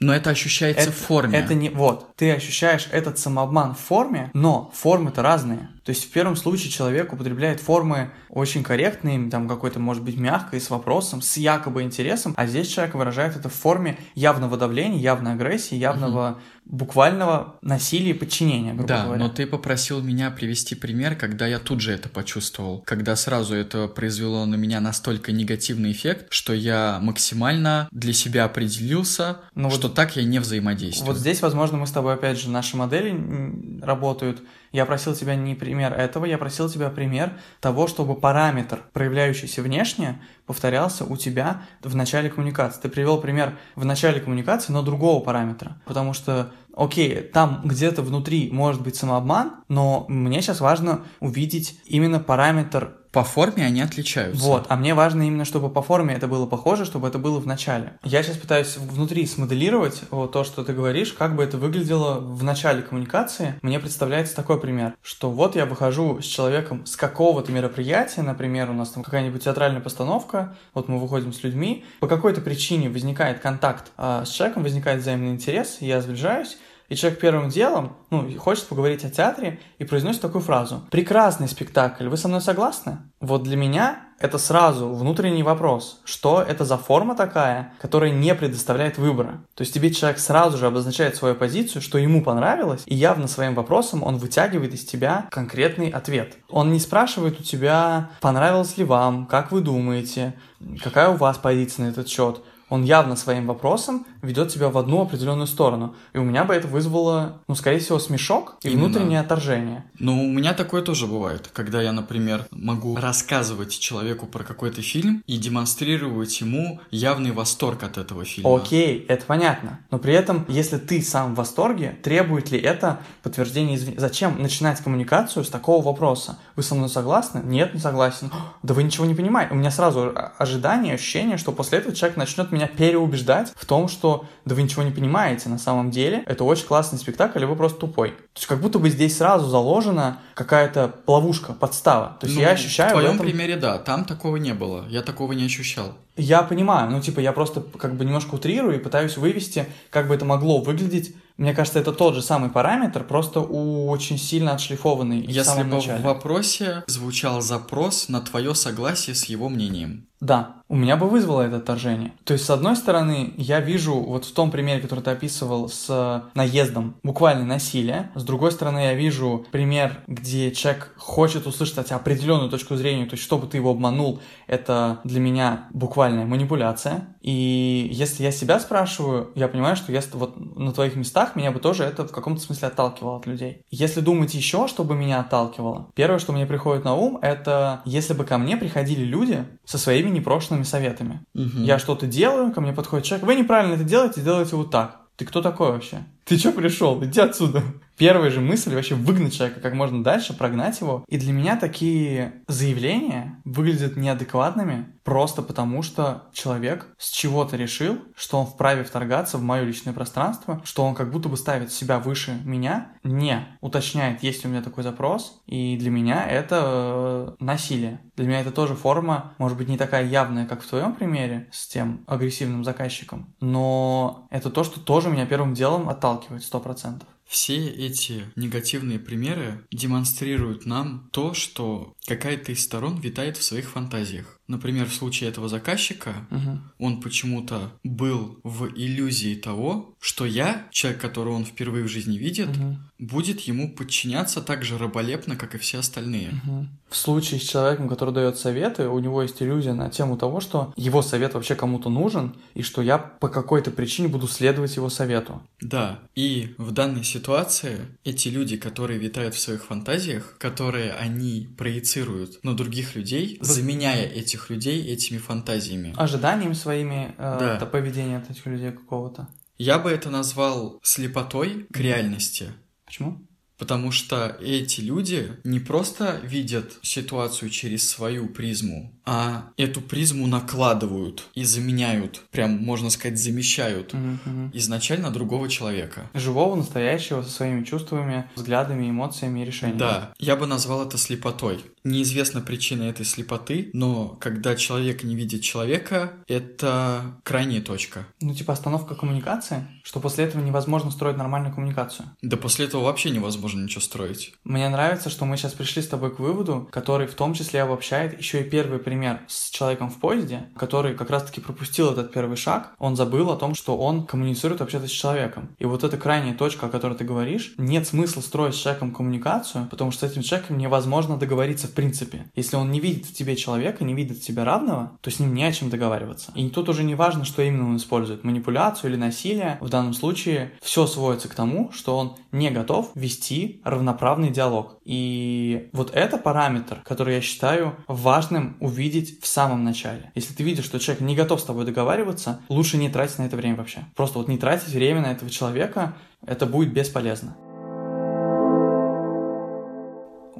но это ощущается это, в форме. Это не... Вот, ты ощущаешь этот самообман в форме, но формы-то разные. То есть в первом случае человек употребляет формы очень корректные, там какой-то, может быть, мягкой, с вопросом, с якобы интересом, а здесь человек выражает это в форме явного давления, явной агрессии, явного угу. буквального насилия и подчинения, грубо да, говоря. но ты попросил меня привести пример, когда я тут же это почувствовал, когда сразу это произвело на меня настолько негативный эффект, что я максимально для себя определился, ну, что вот, так я не взаимодействую. Вот здесь, возможно, мы с тобой, опять же, наши модели работают я просил тебя не пример этого, я просил тебя пример того, чтобы параметр, проявляющийся внешне, повторялся у тебя в начале коммуникации. Ты привел пример в начале коммуникации, но другого параметра. Потому что, окей, там где-то внутри может быть самообман, но мне сейчас важно увидеть именно параметр по форме они отличаются. Вот, а мне важно именно, чтобы по форме это было похоже, чтобы это было в начале. Я сейчас пытаюсь внутри смоделировать вот то, что ты говоришь, как бы это выглядело в начале коммуникации. Мне представляется такой пример, что вот я выхожу с человеком с какого-то мероприятия, например, у нас там какая-нибудь театральная постановка, вот мы выходим с людьми, по какой-то причине возникает контакт а, с человеком, возникает взаимный интерес, я сближаюсь, и человек первым делом, ну, хочет поговорить о театре и произносит такую фразу. Прекрасный спектакль, вы со мной согласны? Вот для меня это сразу внутренний вопрос. Что это за форма такая, которая не предоставляет выбора? То есть тебе человек сразу же обозначает свою позицию, что ему понравилось, и явно своим вопросом он вытягивает из тебя конкретный ответ. Он не спрашивает у тебя, понравилось ли вам, как вы думаете, какая у вас позиция на этот счет он явно своим вопросом ведет тебя в одну определенную сторону. И у меня бы это вызвало, ну, скорее всего, смешок и Именно. внутреннее отторжение. Ну, у меня такое тоже бывает, когда я, например, могу рассказывать человеку про какой-то фильм и демонстрировать ему явный восторг от этого фильма. Окей, это понятно. Но при этом, если ты сам в восторге, требует ли это подтверждение извне? Зачем начинать коммуникацию с такого вопроса? Вы со мной согласны? Нет, не согласен. Да вы ничего не понимаете. У меня сразу ожидание, ощущение, что после этого человек начнет меня меня переубеждать в том, что да вы ничего не понимаете на самом деле, это очень классный спектакль, и вы просто тупой. То есть как будто бы здесь сразу заложена какая-то ловушка, подстава. То есть ну, я ощущаю... В твоем этом... примере, да, там такого не было, я такого не ощущал. Я понимаю, ну типа я просто как бы немножко утрирую и пытаюсь вывести, как бы это могло выглядеть мне кажется, это тот же самый параметр, просто у очень сильно отшлифованный Если в самом бы начале. в вопросе звучал запрос на твое согласие с его мнением. Да, у меня бы вызвало это отторжение. То есть, с одной стороны, я вижу вот в том примере, который ты описывал с наездом, буквально насилие. С другой стороны, я вижу пример, где человек хочет услышать от тебя определенную точку зрения, то есть, чтобы ты его обманул, это для меня буквальная манипуляция. И если я себя спрашиваю, я понимаю, что я вот на твоих местах меня бы тоже это в каком-то смысле отталкивало от людей. Если думать еще, чтобы меня отталкивало, первое, что мне приходит на ум, это если бы ко мне приходили люди со своими непрошенными советами. Угу. Я что-то делаю, ко мне подходит человек, вы неправильно это делаете, делайте вот так. Ты кто такой вообще? Ты что пришел? Иди отсюда. Первая же мысль вообще выгнать человека как можно дальше, прогнать его. И для меня такие заявления выглядят неадекватными просто потому, что человек с чего-то решил, что он вправе вторгаться в мое личное пространство, что он как будто бы ставит себя выше меня, не уточняет, есть ли у меня такой запрос, и для меня это э, насилие. Для меня это тоже форма, может быть, не такая явная, как в твоем примере с тем агрессивным заказчиком, но это то, что тоже меня первым делом отталкивает сто процентов. Все эти негативные примеры демонстрируют нам то, что какая-то из сторон витает в своих фантазиях. Например, в случае этого заказчика, угу. он почему-то был в иллюзии того, что я, человек, которого он впервые в жизни видит, угу. будет ему подчиняться так же раболепно, как и все остальные. Угу. В случае с человеком, который дает советы, у него есть иллюзия на тему того, что его совет вообще кому-то нужен, и что я по какой-то причине буду следовать его совету. Да, и в данной ситуации эти люди, которые витают в своих фантазиях, которые они проецируют на других людей, заменяя этих людей этими фантазиями. Ожиданиями своими э, Да. это поведение от этих людей какого-то. Я бы это назвал слепотой к реальности. Почему? Потому что эти люди не просто видят ситуацию через свою призму, а эту призму накладывают и заменяют, прям, можно сказать, замещают мгм. изначально другого человека. Живого, настоящего, со своими чувствами, взглядами, эмоциями и решениями. Да, я бы назвал это слепотой. Неизвестна причина этой слепоты, но когда человек не видит человека, это крайняя точка. Ну, типа остановка коммуникации, что после этого невозможно строить нормальную коммуникацию. Да после этого вообще невозможно ничего строить. Мне нравится, что мы сейчас пришли с тобой к выводу, который в том числе обобщает еще и первый пример с человеком в поезде, который как раз-таки пропустил этот первый шаг. Он забыл о том, что он коммуницирует вообще-то с человеком. И вот эта крайняя точка, о которой ты говоришь, нет смысла строить с человеком коммуникацию, потому что с этим человеком невозможно договориться в принципе. Если он не видит в тебе человека, не видит в тебе равного, то с ним не о чем договариваться. И тут уже не важно, что именно он использует, манипуляцию или насилие. В данном случае все сводится к тому, что он не готов вести равноправный диалог. И вот это параметр, который я считаю важным увидеть в самом начале. Если ты видишь, что человек не готов с тобой договариваться, лучше не тратить на это время вообще. Просто вот не тратить время на этого человека, это будет бесполезно.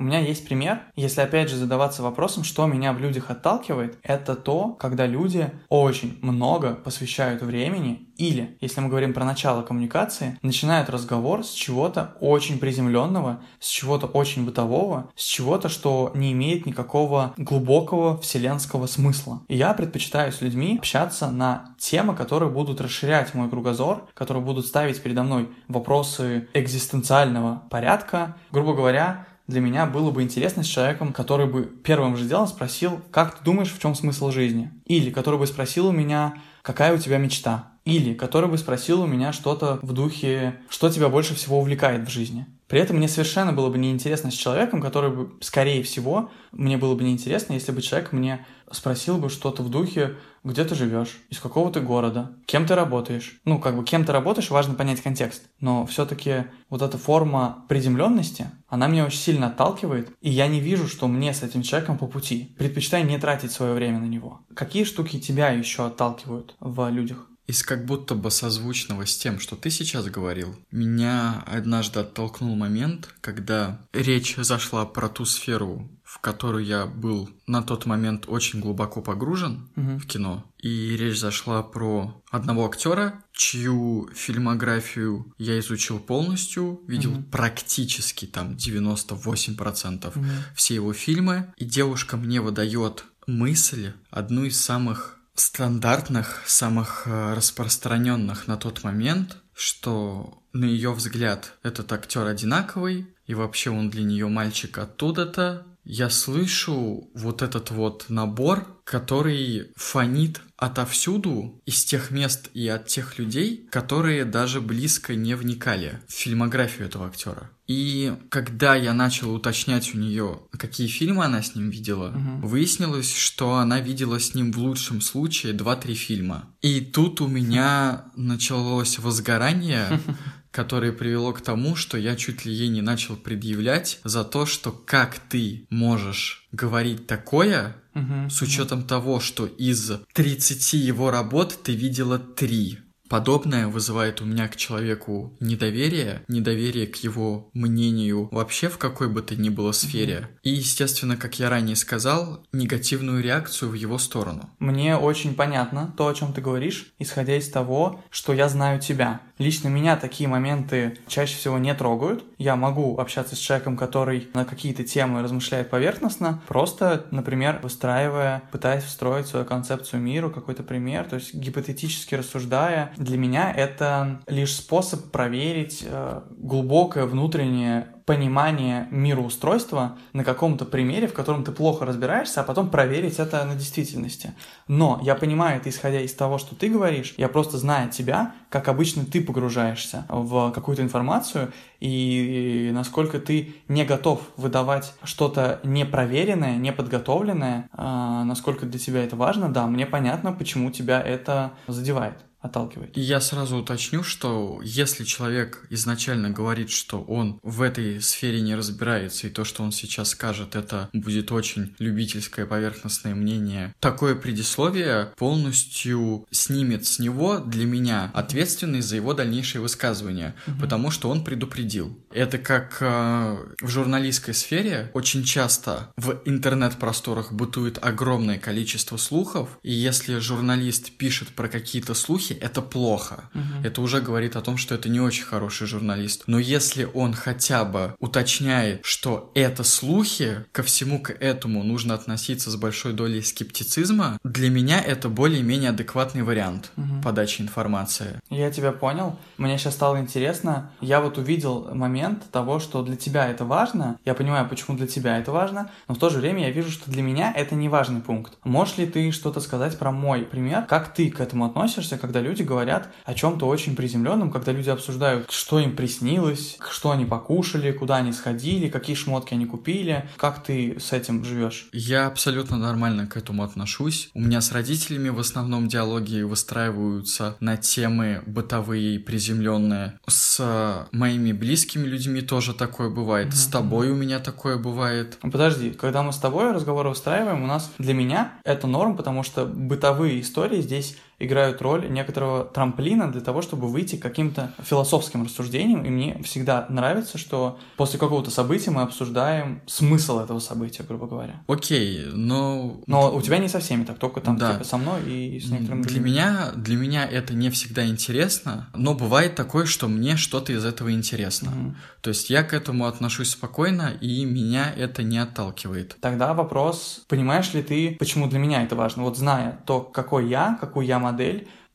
У меня есть пример, если опять же задаваться вопросом, что меня в людях отталкивает, это то, когда люди очень много посвящают времени или, если мы говорим про начало коммуникации, начинают разговор с чего-то очень приземленного, с чего-то очень бытового, с чего-то, что не имеет никакого глубокого вселенского смысла. И я предпочитаю с людьми общаться на темы, которые будут расширять мой кругозор, которые будут ставить передо мной вопросы экзистенциального порядка. Грубо говоря, для меня было бы интересно с человеком, который бы первым же делом спросил, как ты думаешь, в чем смысл жизни? Или который бы спросил у меня, какая у тебя мечта? Или который бы спросил у меня что-то в духе, что тебя больше всего увлекает в жизни? При этом мне совершенно было бы неинтересно с человеком, который бы, скорее всего, мне было бы неинтересно, если бы человек мне спросил бы что-то в духе, где ты живешь, из какого ты города, кем ты работаешь. Ну, как бы, кем ты работаешь, важно понять контекст. Но все-таки вот эта форма приземленности, она меня очень сильно отталкивает, и я не вижу, что мне с этим человеком по пути. Предпочитаю не тратить свое время на него. Какие штуки тебя еще отталкивают в людях? Из как будто бы созвучного с тем, что ты сейчас говорил, меня однажды оттолкнул момент, когда речь зашла про ту сферу, в которую я был на тот момент очень глубоко погружен Мгм. в кино. И речь зашла про одного актера, чью фильмографию я изучил полностью, видел Мгм. практически там 98% Мгм. все его фильмы, и девушка мне выдает мысль, одну из самых стандартных, самых э, распространенных на тот момент, что на ее взгляд этот актер одинаковый, и вообще он для нее мальчик оттуда-то. Я слышу вот этот вот набор, который фонит отовсюду, из тех мест и от тех людей, которые даже близко не вникали в фильмографию этого актера. И когда я начал уточнять у нее, какие фильмы она с ним видела, Мгм. выяснилось, что она видела с ним в лучшем случае 2-3 фильма. И тут у меня началось возгорание, которое привело к тому, что я чуть ли ей не начал предъявлять за то, что как ты можешь говорить такое, Мгм. с учетом того, что из 30 его работ ты видела 3. Подобное вызывает у меня к человеку недоверие, недоверие к его мнению вообще в какой бы то ни было сфере. И, естественно, как я ранее сказал, негативную реакцию в его сторону. Мне очень понятно то, о чем ты говоришь, исходя из того, что я знаю тебя. Лично меня такие моменты чаще всего не трогают. Я могу общаться с человеком, который на какие-то темы размышляет поверхностно, просто, например, выстраивая, пытаясь встроить свою концепцию миру, какой-то пример, то есть гипотетически рассуждая. Для меня это лишь способ проверить э, глубокое внутреннее понимание мироустройства на каком-то примере, в котором ты плохо разбираешься, а потом проверить это на действительности. Но я понимаю это исходя из того, что ты говоришь, я просто знаю тебя, как обычно ты погружаешься в какую-то информацию, и насколько ты не готов выдавать что-то непроверенное, неподготовленное, а, насколько для тебя это важно, да, мне понятно, почему тебя это задевает. Отталкивает. И я сразу уточню, что если человек изначально говорит, что он в этой сфере не разбирается, и то, что он сейчас скажет, это будет очень любительское поверхностное мнение, такое предисловие полностью снимет с него для меня ответственность за его дальнейшие высказывания, угу. потому что он предупредил. Это как э, в журналистской сфере очень часто в интернет-просторах бытует огромное количество слухов, и если журналист пишет про какие-то слухи, это плохо. Угу. Это уже говорит о том, что это не очень хороший журналист. Но если он хотя бы уточняет, что это слухи, ко всему к этому нужно относиться с большой долей скептицизма, для меня это более-менее адекватный вариант угу. подачи информации. Я тебя понял. Мне сейчас стало интересно. Я вот увидел момент того, что для тебя это важно. Я понимаю, почему для тебя это важно, но в то же время я вижу, что для меня это не важный пункт. Можешь ли ты что-то сказать про мой пример? Как ты к этому относишься, когда люди говорят о чем-то очень приземленном, когда люди обсуждают, что им приснилось, что они покушали, куда они сходили, какие шмотки они купили? Как ты с этим живешь? Я абсолютно нормально к этому отношусь. У меня с родителями в основном диалоги выстраиваются на темы бытовые и приземленные. С моими близкими людьми тоже такое бывает. Mm-hmm. С тобой у меня такое бывает. Подожди, когда мы с тобой разговоры устраиваем, у нас для меня это норм, потому что бытовые истории здесь играют роль некоторого трамплина для того, чтобы выйти к каким-то философским рассуждениям. И мне всегда нравится, что после какого-то события мы обсуждаем смысл этого события, грубо говоря. Окей, но... Но у тебя не со всеми так, только там да. типа со мной и с некоторыми для меня, для меня это не всегда интересно, но бывает такое, что мне что-то из этого интересно. Угу. То есть я к этому отношусь спокойно, и меня это не отталкивает. Тогда вопрос, понимаешь ли ты, почему для меня это важно? Вот зная то, какой я, какую я модель,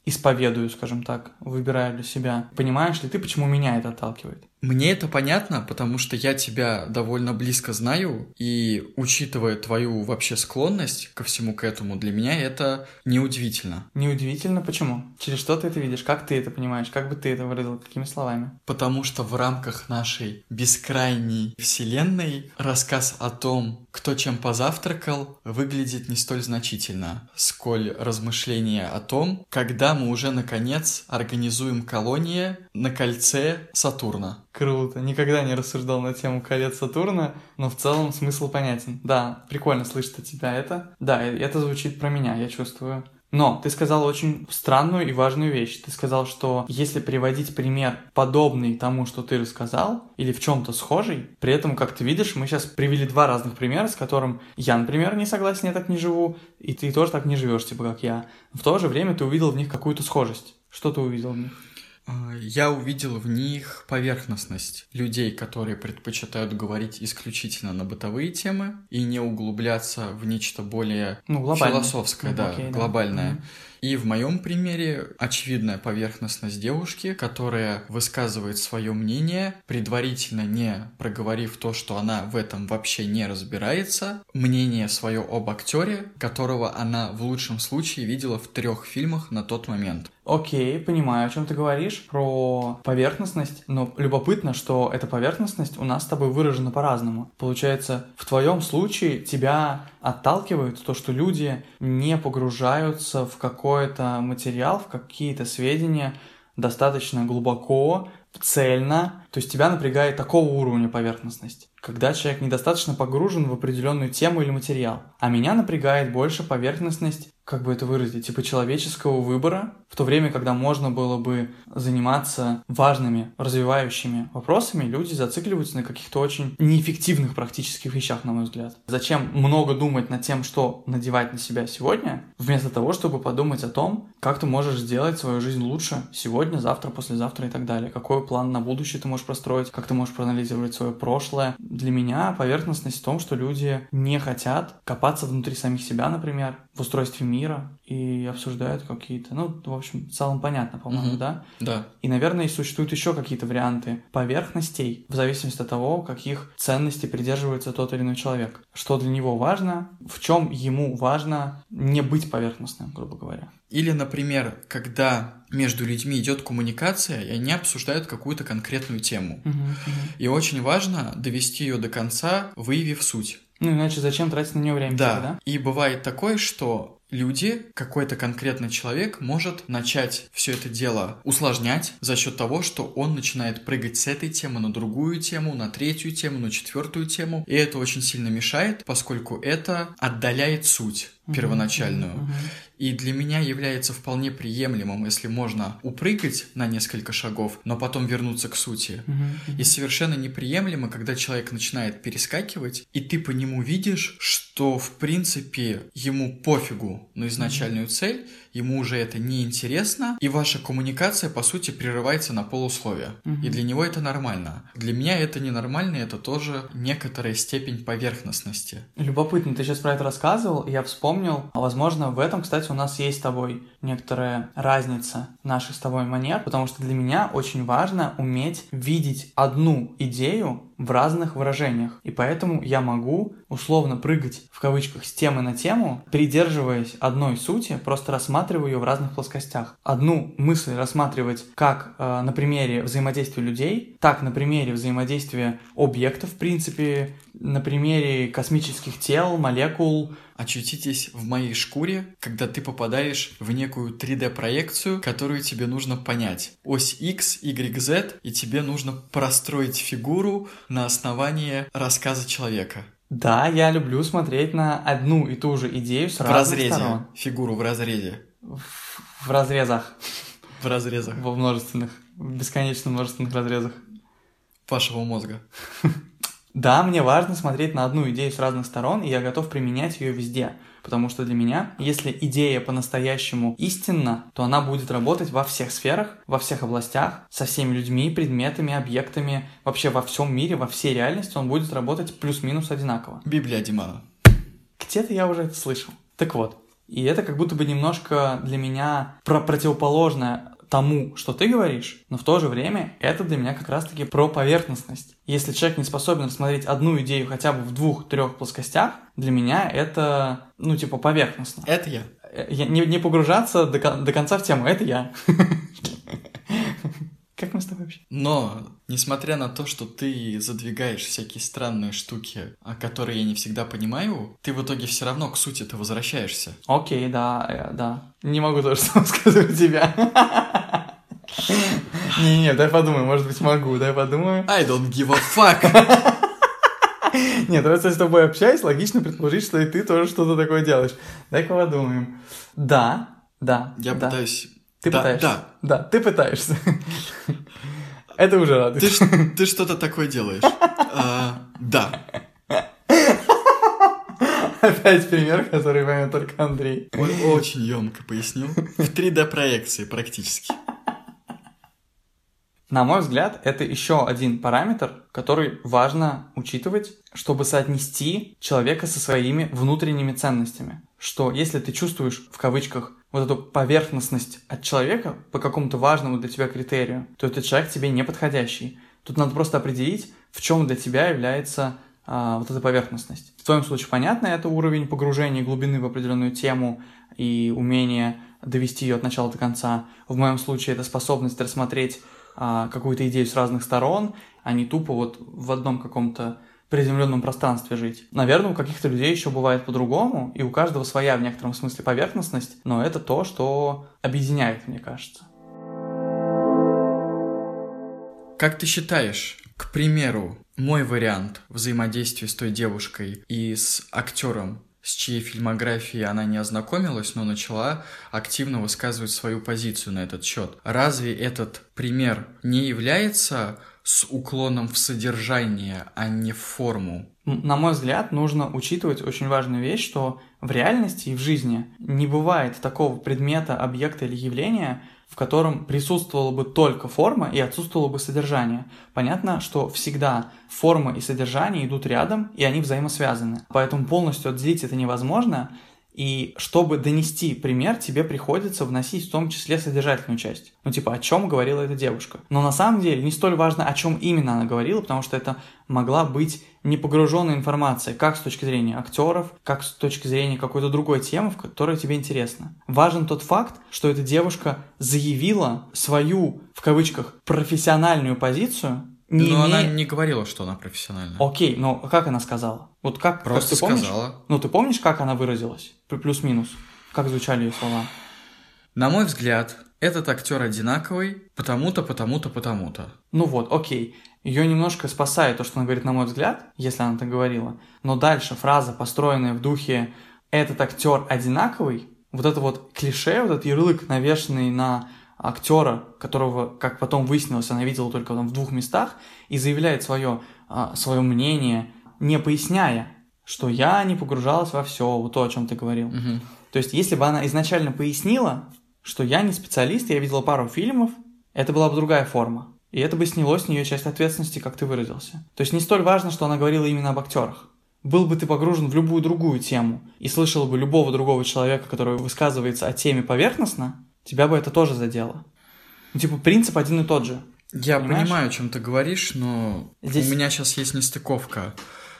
исповедую, скажем так, выбираю для себя. Понимаешь ли ты, почему меня это отталкивает? Мне это понятно, потому что я тебя довольно близко знаю, и учитывая твою вообще склонность ко всему к этому, для меня это неудивительно. Неудивительно? Почему? Через что ты это видишь? Как ты это понимаешь? Как бы ты это выразил? Какими словами? Потому что в рамках нашей бескрайней вселенной рассказ о том, кто чем позавтракал, выглядит не столь значительно, сколь размышления о том, когда мы уже наконец организуем колонии на кольце Сатурна. Круто. Никогда не рассуждал на тему колец Сатурна, но в целом смысл понятен. Да, прикольно слышать от тебя это. Да, это звучит про меня, я чувствую. Но ты сказал очень странную и важную вещь. Ты сказал, что если приводить пример подобный тому, что ты рассказал, или в чем-то схожий, при этом, как ты видишь, мы сейчас привели два разных примера, с которым я, например, не согласен, я так не живу, и ты тоже так не живешь, типа как я. В то же время ты увидел в них какую-то схожесть. Что ты увидел в них? А, я увидел в них поверхностность людей, которые предпочитают говорить исключительно на бытовые темы и не углубляться в нечто более ну, философское, ну, да, окей, глобальное. Да. И в моем примере очевидная поверхностность девушки, которая высказывает свое мнение, предварительно не проговорив то, что она в этом вообще не разбирается, мнение свое об актере, которого она в лучшем случае видела в трех фильмах на тот момент. Окей, понимаю, о чем ты говоришь, про поверхностность, но любопытно, что эта поверхностность у нас с тобой выражена по-разному. Получается, в твоем случае тебя отталкивает то, что люди не погружаются в какой-то материал, в какие-то сведения достаточно глубоко, цельно, то есть тебя напрягает такого уровня поверхностность когда человек недостаточно погружен в определенную тему или материал. А меня напрягает больше поверхностность, как бы это выразить, типа человеческого выбора, в то время, когда можно было бы заниматься важными, развивающими вопросами, люди зацикливаются на каких-то очень неэффективных практических вещах, на мой взгляд. Зачем много думать над тем, что надевать на себя сегодня, вместо того, чтобы подумать о том, как ты можешь сделать свою жизнь лучше сегодня, завтра, послезавтра и так далее. Какой план на будущее ты можешь простроить, как ты можешь проанализировать свое прошлое, для меня поверхностность в том, что люди не хотят копаться внутри самих себя, например, в устройстве мира и обсуждают какие-то, ну, в общем, в целом понятно, по-моему, угу. да? Да. И, наверное, существуют еще какие-то варианты поверхностей в зависимости от того, каких ценностей придерживается тот или иной человек. Что для него важно, в чем ему важно не быть поверхностным, грубо говоря. Или, например, когда между людьми идет коммуникация, и они обсуждают какую-то конкретную тему. Uh-huh, uh-huh. И очень важно довести ее до конца, выявив суть. Ну, иначе зачем тратить на нее время? Да. Всегда, да? И бывает такое, что люди, какой-то конкретный человек может начать все это дело усложнять за счет того, что он начинает прыгать с этой темы на другую тему, на третью тему, на четвертую тему. И это очень сильно мешает, поскольку это отдаляет суть первоначальную. Uh-huh, uh-huh. И для меня является вполне приемлемым, если можно упрыгать на несколько шагов, но потом вернуться к сути. Uh-huh, uh-huh. И совершенно неприемлемо, когда человек начинает перескакивать, и ты по нему видишь, что в принципе ему пофигу на изначальную uh-huh. цель, ему уже это не интересно, и ваша коммуникация, по сути, прерывается на полусловие. Угу. И для него это нормально. Для меня это ненормально, это тоже некоторая степень поверхностности. Любопытно, ты сейчас про это рассказывал, я вспомнил, а возможно, в этом, кстати, у нас есть с тобой некоторая разница наших с тобой манер, потому что для меня очень важно уметь видеть одну идею в разных выражениях. И поэтому я могу условно прыгать в кавычках с темы на тему, придерживаясь одной сути, просто рассматриваю ее в разных плоскостях. Одну мысль рассматривать как э, на примере взаимодействия людей, так на примере взаимодействия объектов, в принципе, на примере космических тел, молекул, очутитесь в моей шкуре, когда ты попадаешь в некую 3D-проекцию, которую тебе нужно понять. Ось X, Y, Z, и тебе нужно простроить фигуру на основании рассказа человека. Да, я люблю смотреть на одну и ту же идею с в разных разрезе. сторон. Фигуру в разрезе. В, в разрезах. В разрезах. Во множественных, в бесконечно множественных разрезах. Вашего мозга. Да, мне важно смотреть на одну идею с разных сторон, и я готов применять ее везде. Потому что для меня, если идея по-настоящему истинна, то она будет работать во всех сферах, во всех областях, со всеми людьми, предметами, объектами, вообще во всем мире, во всей реальности он будет работать плюс-минус одинаково. Библия Димана. Где-то я уже это слышал. Так вот, и это как будто бы немножко для меня про противоположное тому, что ты говоришь, но в то же время это для меня как раз-таки про поверхностность. Если человек не способен рассмотреть одну идею хотя бы в двух-трех плоскостях, для меня это, ну, типа, поверхностно. Это я. Э, я не, не погружаться до, до конца в тему, это я. Как мы с тобой вообще? Но, несмотря на то, что ты задвигаешь всякие странные штуки, о которые я не всегда понимаю, ты в итоге все равно к сути-то возвращаешься. Окей, да, э, да. Не могу тоже сказать тебя. Не-не, дай подумаю, может быть, могу, дай подумаю. I don't give a fuck. Нет, раз я с тобой общаюсь, логично предположить, что и ты тоже что-то такое делаешь. Дай-ка подумаем. Да, да. Я да. пытаюсь ты да, пытаешься? Да. Да, ты пытаешься. Это уже радует. Ты, ты что-то такое делаешь. А, да. Опять пример, который поймет только Андрей. Он очень емко пояснил. В 3D-проекции практически. На мой взгляд, это еще один параметр, который важно учитывать, чтобы соотнести человека со своими внутренними ценностями. Что если ты чувствуешь, в кавычках, вот эту поверхностность от человека по какому-то важному для тебя критерию, то этот человек тебе не подходящий. Тут надо просто определить, в чем для тебя является а, вот эта поверхностность. В твоем случае, понятно, это уровень погружения глубины в определенную тему и умение довести ее от начала до конца. В моем случае это способность рассмотреть а, какую-то идею с разных сторон, а не тупо вот в одном каком-то приземленном пространстве жить. Наверное, у каких-то людей еще бывает по-другому, и у каждого своя в некотором смысле поверхностность, но это то, что объединяет, мне кажется. Как ты считаешь, к примеру, мой вариант взаимодействия с той девушкой и с актером, с чьей фильмографией она не ознакомилась, но начала активно высказывать свою позицию на этот счет. Разве этот пример не является с уклоном в содержание, а не в форму. На мой взгляд, нужно учитывать очень важную вещь, что в реальности и в жизни не бывает такого предмета, объекта или явления, в котором присутствовала бы только форма и отсутствовало бы содержание. Понятно, что всегда форма и содержание идут рядом, и они взаимосвязаны. Поэтому полностью отделить это невозможно, и чтобы донести пример, тебе приходится вносить в том числе содержательную часть. Ну, типа, о чем говорила эта девушка. Но на самом деле не столь важно, о чем именно она говорила, потому что это могла быть непогруженная информация, как с точки зрения актеров, как с точки зрения какой-то другой темы, в которой тебе интересно. Важен тот факт, что эта девушка заявила свою, в кавычках, профессиональную позицию, не но име... она не говорила, что она профессиональная. Окей, но как она сказала? Вот как, Просто как ты помнишь? сказала. Ну, ты помнишь, как она выразилась? Плюс-минус. Как звучали ее слова? На мой взгляд, этот актер одинаковый, потому-то, потому-то, потому-то. Ну вот, окей. Ее немножко спасает то, что она говорит, на мой взгляд, если она так говорила. Но дальше фраза, построенная в духе «этот актер одинаковый», вот это вот клише, вот этот ярлык, навешенный на актера, которого, как потом выяснилось, она видела только там в двух местах, и заявляет свое, а, свое мнение, не поясняя, что я не погружалась во все, вот то, о чем ты говорил. Мгм. То есть, если бы она изначально пояснила, что я не специалист, я видела пару фильмов, это была бы другая форма. И это бы сняло с нее часть ответственности, как ты выразился. То есть не столь важно, что она говорила именно об актерах. Был бы ты погружен в любую другую тему и слышал бы любого другого человека, который высказывается о теме поверхностно, тебя бы это тоже задело. Ну, типа, принцип один и тот же. Я Понимаешь? понимаю, о чем ты говоришь, но Здесь- у меня сейчас есть нестыковка.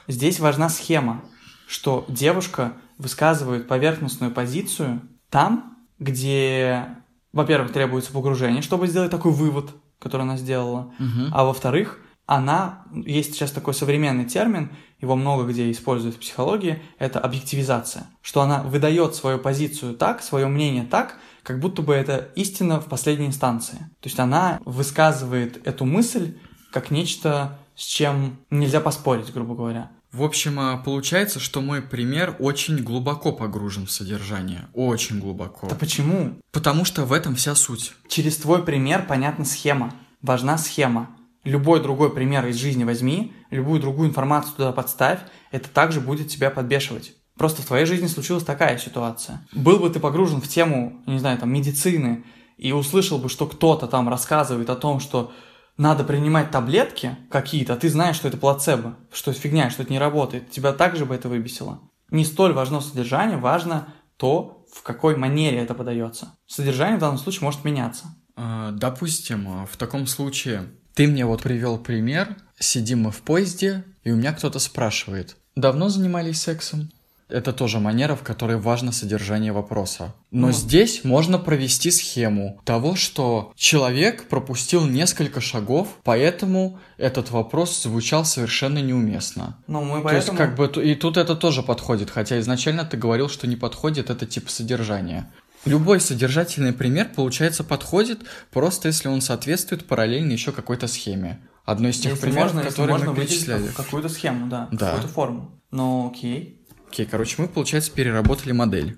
Здесь важна схема, что девушка высказывает поверхностную позицию там, где, во-первых, требуется погружение, чтобы сделать такой вывод, который она сделала, Мгм. а во-вторых, она, есть сейчас такой современный термин, его много где используют в психологии, это объективизация, что она выдает свою позицию так, свое мнение так, как будто бы это истина в последней инстанции. То есть она высказывает эту мысль как нечто, с чем нельзя поспорить, грубо говоря. В общем, а, получается, что мой пример очень глубоко погружен в содержание. Очень глубоко. Да почему? Потому что в этом вся суть. Через твой пример понятна схема. Важна схема. Любой другой пример из жизни возьми, любую другую информацию туда подставь, это также будет тебя подбешивать. Просто в твоей жизни случилась такая ситуация. Был бы ты погружен в тему, не знаю, там, медицины, и услышал бы, что кто-то там рассказывает о том, что надо принимать таблетки какие-то, а ты знаешь, что это плацебо, что это фигня, что это не работает, тебя также бы это выбесило. Не столь важно содержание, важно то, в какой манере это подается. Содержание в данном случае может меняться. А, Допустим, а, в таком случае ты мне вот привел пример, сидим мы в поезде, и у меня кто-то спрашивает, давно занимались сексом? Это тоже манера, в которой важно содержание вопроса. Но Ну. здесь можно провести схему того, что человек пропустил несколько шагов, поэтому этот вопрос звучал совершенно неуместно. Ну, мы То есть, поэтому... как бы, и тут это тоже подходит, хотя изначально ты говорил, что не подходит, это типа содержание. Любой содержательный пример, получается, подходит, просто если он соответствует параллельно еще какой-то схеме. Одной из тех Если примеров, можно, которые можно мы перечисляли. как- какую-то схему, да, Да. какую-то форму. Ну, окей. Окей, короче, мы, получается, переработали модель.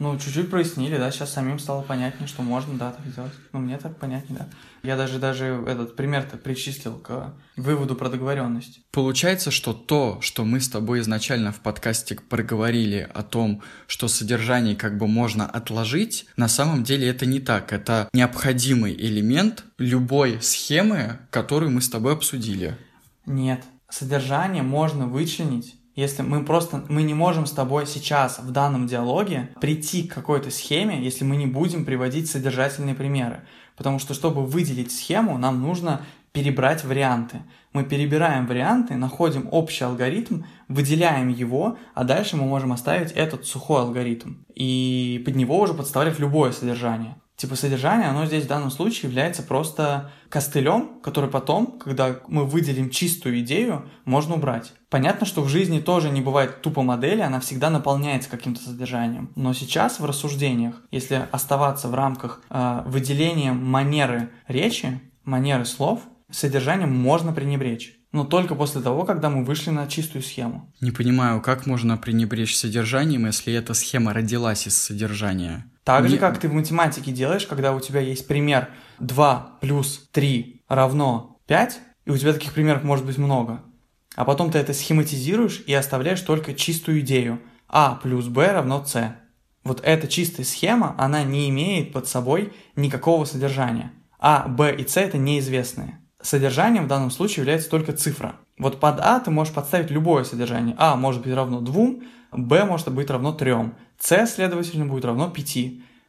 Ну, чуть-чуть прояснили, да, сейчас самим стало понятнее, что можно, да, так сделать. Ну, мне так понятнее, да. Я даже, даже этот пример-то причислил к выводу про договоренность. Получается, что то, что мы с тобой изначально в подкасте проговорили о том, что содержание как бы можно отложить, на самом деле это не так. Это необходимый элемент любой схемы, которую мы с тобой обсудили. Нет, содержание можно вычленить, если мы просто, мы не можем с тобой сейчас в данном диалоге прийти к какой-то схеме, если мы не будем приводить содержательные примеры. Потому что, чтобы выделить схему, нам нужно перебрать варианты. Мы перебираем варианты, находим общий алгоритм, выделяем его, а дальше мы можем оставить этот сухой алгоритм. И под него уже подставлять любое содержание. Типа содержание, оно здесь в данном случае является просто костылем, который потом, когда мы выделим чистую идею, можно убрать. Понятно, что в жизни тоже не бывает тупо модели, она всегда наполняется каким-то содержанием. Но сейчас в рассуждениях, если оставаться в рамках э, выделения манеры речи, манеры слов, содержанием можно пренебречь. Но только после того, когда мы вышли на чистую схему. Не понимаю, как можно пренебречь содержанием, если эта схема родилась из содержания. Так же, Не- как ты в математике делаешь, когда у тебя есть пример 2 плюс 3 равно 5, и у тебя таких примеров может быть много. А потом ты это схематизируешь и оставляешь только чистую идею. А плюс Б равно С. Вот эта чистая схема, она не имеет под собой никакого содержания. А, Б и С это неизвестные. Содержанием в данном случае является только цифра. Вот под А ты можешь подставить любое содержание. А может быть равно 2, Б может быть равно 3, С, следовательно, будет равно 5.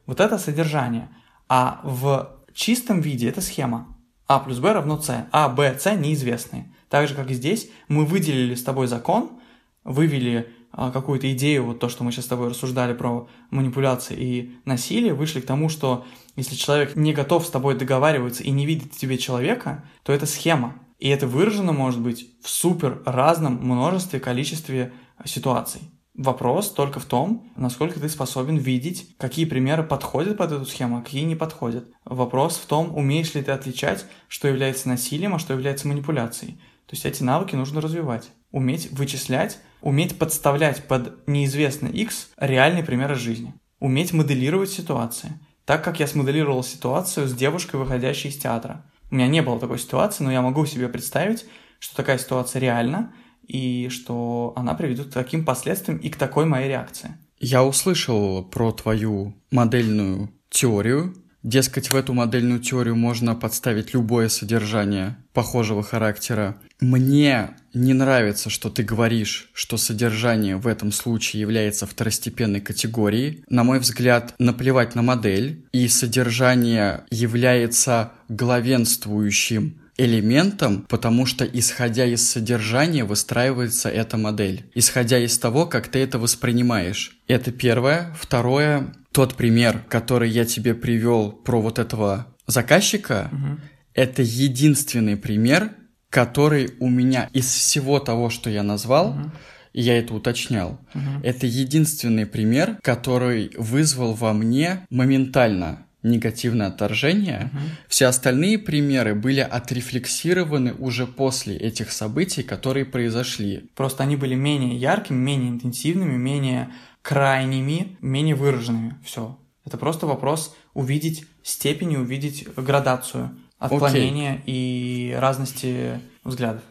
Вот это содержание. А в чистом виде это схема. А плюс Б равно С. А, Б, С неизвестные. Так же, как и здесь, мы выделили с тобой закон, вывели какую-то идею, вот то, что мы сейчас с тобой рассуждали про манипуляции и насилие, вышли к тому, что если человек не готов с тобой договариваться и не видит в тебе человека, то это схема. И это выражено может быть в супер разном множестве, количестве ситуаций. Вопрос только в том, насколько ты способен видеть, какие примеры подходят под эту схему, а какие не подходят. Вопрос в том, умеешь ли ты отличать, что является насилием, а что является манипуляцией. То есть эти навыки нужно развивать. Уметь вычислять, уметь подставлять под неизвестный X реальные примеры жизни. Уметь моделировать ситуации. Так как я смоделировал ситуацию с девушкой, выходящей из театра. У меня не было такой ситуации, но я могу себе представить, что такая ситуация реальна, и что она приведет к таким последствиям и к такой моей реакции. Я услышал про твою модельную теорию. Дескать, в эту модельную теорию можно подставить любое содержание похожего характера. Мне не нравится, что ты говоришь, что содержание в этом случае является второстепенной категорией. На мой взгляд, наплевать на модель, и содержание является главенствующим элементом, потому что исходя из содержания выстраивается эта модель. Исходя из того, как ты это воспринимаешь. Это первое. Второе, тот пример, который я тебе привел про вот этого заказчика, угу. это единственный пример, который у меня из всего того, что я назвал, угу. и я это уточнял, угу. это единственный пример, который вызвал во мне моментально негативное отторжение. Угу. Все остальные примеры были отрефлексированы уже после этих событий, которые произошли. Просто они были менее яркими, менее интенсивными, менее крайними, менее выраженными. Все. Это просто вопрос увидеть степень, увидеть градацию отклонения okay. и разности взглядов.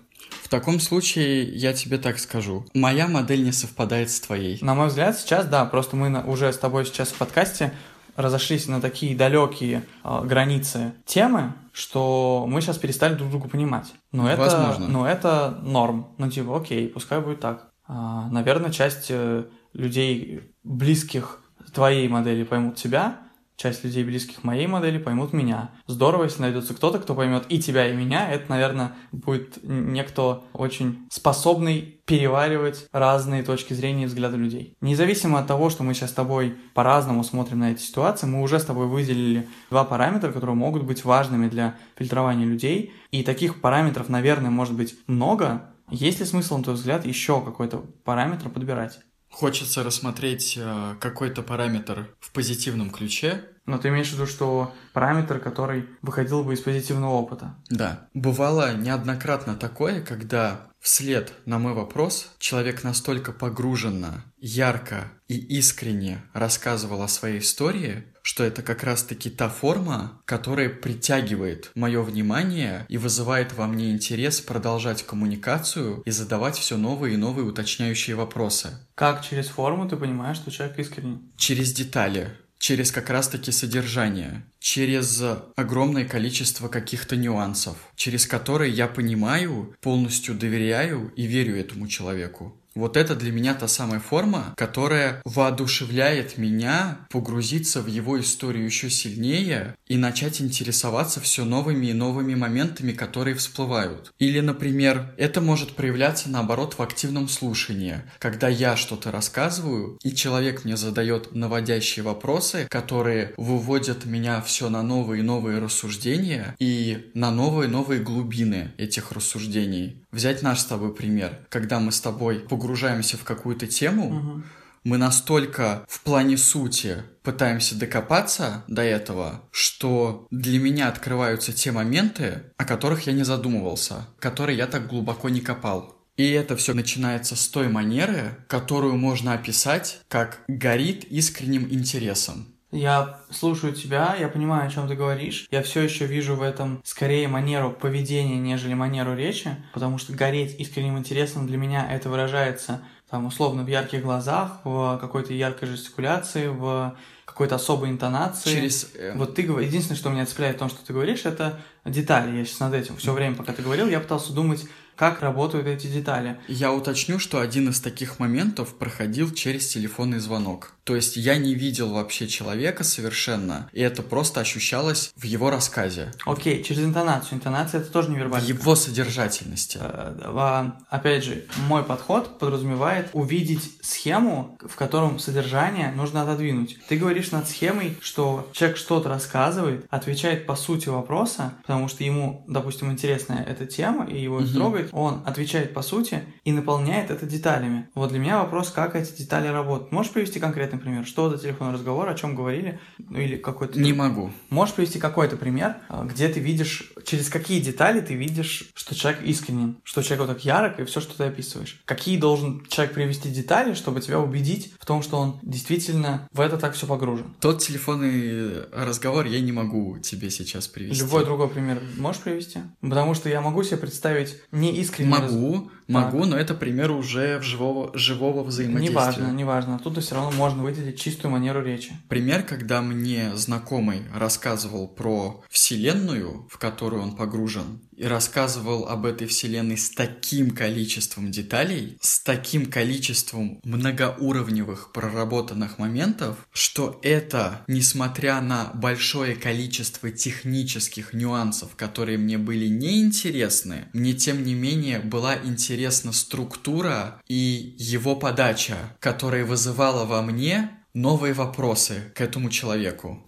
В таком случае я тебе так скажу. Моя модель не совпадает с твоей. На мой взгляд, сейчас, да, просто мы уже с тобой сейчас в подкасте разошлись на такие далекие э, границы темы, что мы сейчас перестали друг друга понимать. Но это, Возможно. Но это норм. Ну, типа, окей, пускай будет так. А, наверное, часть э, людей, близких твоей модели, поймут тебя, часть людей, близких моей модели, поймут меня. Здорово, если найдется кто-то, кто поймет и тебя, и меня. Это, наверное, будет некто очень способный переваривать разные точки зрения и взгляды людей. Независимо от того, что мы сейчас с тобой по-разному смотрим на эти ситуации, мы уже с тобой выделили два параметра, которые могут быть важными для фильтрования людей. И таких параметров, наверное, может быть много. Есть ли смысл, на твой взгляд, еще какой-то параметр подбирать? Хочется рассмотреть э, какой-то параметр в позитивном ключе. Но ты имеешь в виду, что параметр, который выходил бы из позитивного опыта? Да. Бывало неоднократно такое, когда вслед на мой вопрос человек настолько погруженно, ярко и искренне рассказывал о своей истории, что это как раз-таки та форма, которая притягивает мое внимание и вызывает во мне интерес продолжать коммуникацию и задавать все новые и новые уточняющие вопросы. Как через форму ты понимаешь, что человек искренний? Через детали через как раз-таки содержание, через огромное количество каких-то нюансов, через которые я понимаю, полностью доверяю и верю этому человеку. Вот это для меня та самая форма, которая воодушевляет меня погрузиться в его историю еще сильнее и начать интересоваться все новыми и новыми моментами, которые всплывают. Или, например, это может проявляться наоборот в активном слушании, когда я что-то рассказываю, и человек мне задает наводящие вопросы, которые выводят меня все на новые и новые рассуждения и на новые и новые глубины этих рассуждений. Взять наш с тобой пример, когда мы с тобой погружаемся в какую-то тему, угу. мы настолько в плане сути пытаемся докопаться до этого, что для меня открываются те моменты, о которых я не задумывался, которые я так глубоко не копал. И это все начинается с той манеры, которую можно описать как горит искренним интересом. Я слушаю тебя, я понимаю, о чем ты говоришь. Я все еще вижу в этом скорее манеру поведения, нежели манеру речи, потому что гореть искренним интересом для меня это выражается там условно в ярких глазах, в какой-то яркой жестикуляции, в какой-то особой интонации. Через... Э, вот ты говоришь, единственное, что меня цепляет в том, что ты говоришь, это детали. Я сейчас над этим все время, пока ты говорил, я пытался думать, как работают эти детали. Я уточню, что один из таких моментов проходил через телефонный звонок. То есть я не видел вообще человека совершенно, и это просто ощущалось в его рассказе. Окей, через интонацию. Интонация это тоже невербально. В его содержательности. Э, опять же, мой подход подразумевает увидеть схему, в котором содержание нужно отодвинуть. Ты говоришь над схемой, что человек что-то рассказывает, отвечает по сути вопроса, потому что ему, допустим, интересная эта тема, и его трогает, суть, он отвечает по сути и наполняет это деталями. Вот для меня вопрос, как эти детали работают. Можешь привести конкретный пример? Что за телефонный разговор, о чем говорили? Ну или какой-то... Не могу. Можешь привести какой-то пример, а, где ты видишь, через какие детали ты видишь, что человек искренен, что человек вот так ярок и все, что ты описываешь. Какие должен человек привести детали, чтобы тебя убедить в том, что он действительно в это так все погружен? Тот телефонный разговор я не могу тебе сейчас привести. Любой другой пример можешь привести? Потому что я могу себе представить не искренне... Могу, могу, но это пример уже в живого, живого взаимодействия. Неважно, неважно. Оттуда все равно можно выделить чистую манеру речи. Пример, когда мне знакомый рассказывал про Вселенную, в которую он погружен, и рассказывал об этой Вселенной с таким количеством деталей, с таким количеством многоуровневых проработанных моментов, что это, несмотря на большое количество технических нюансов, которые мне были неинтересны, мне тем не менее была интересна структура и его подача, которая вызывала во мне новые вопросы к этому человеку.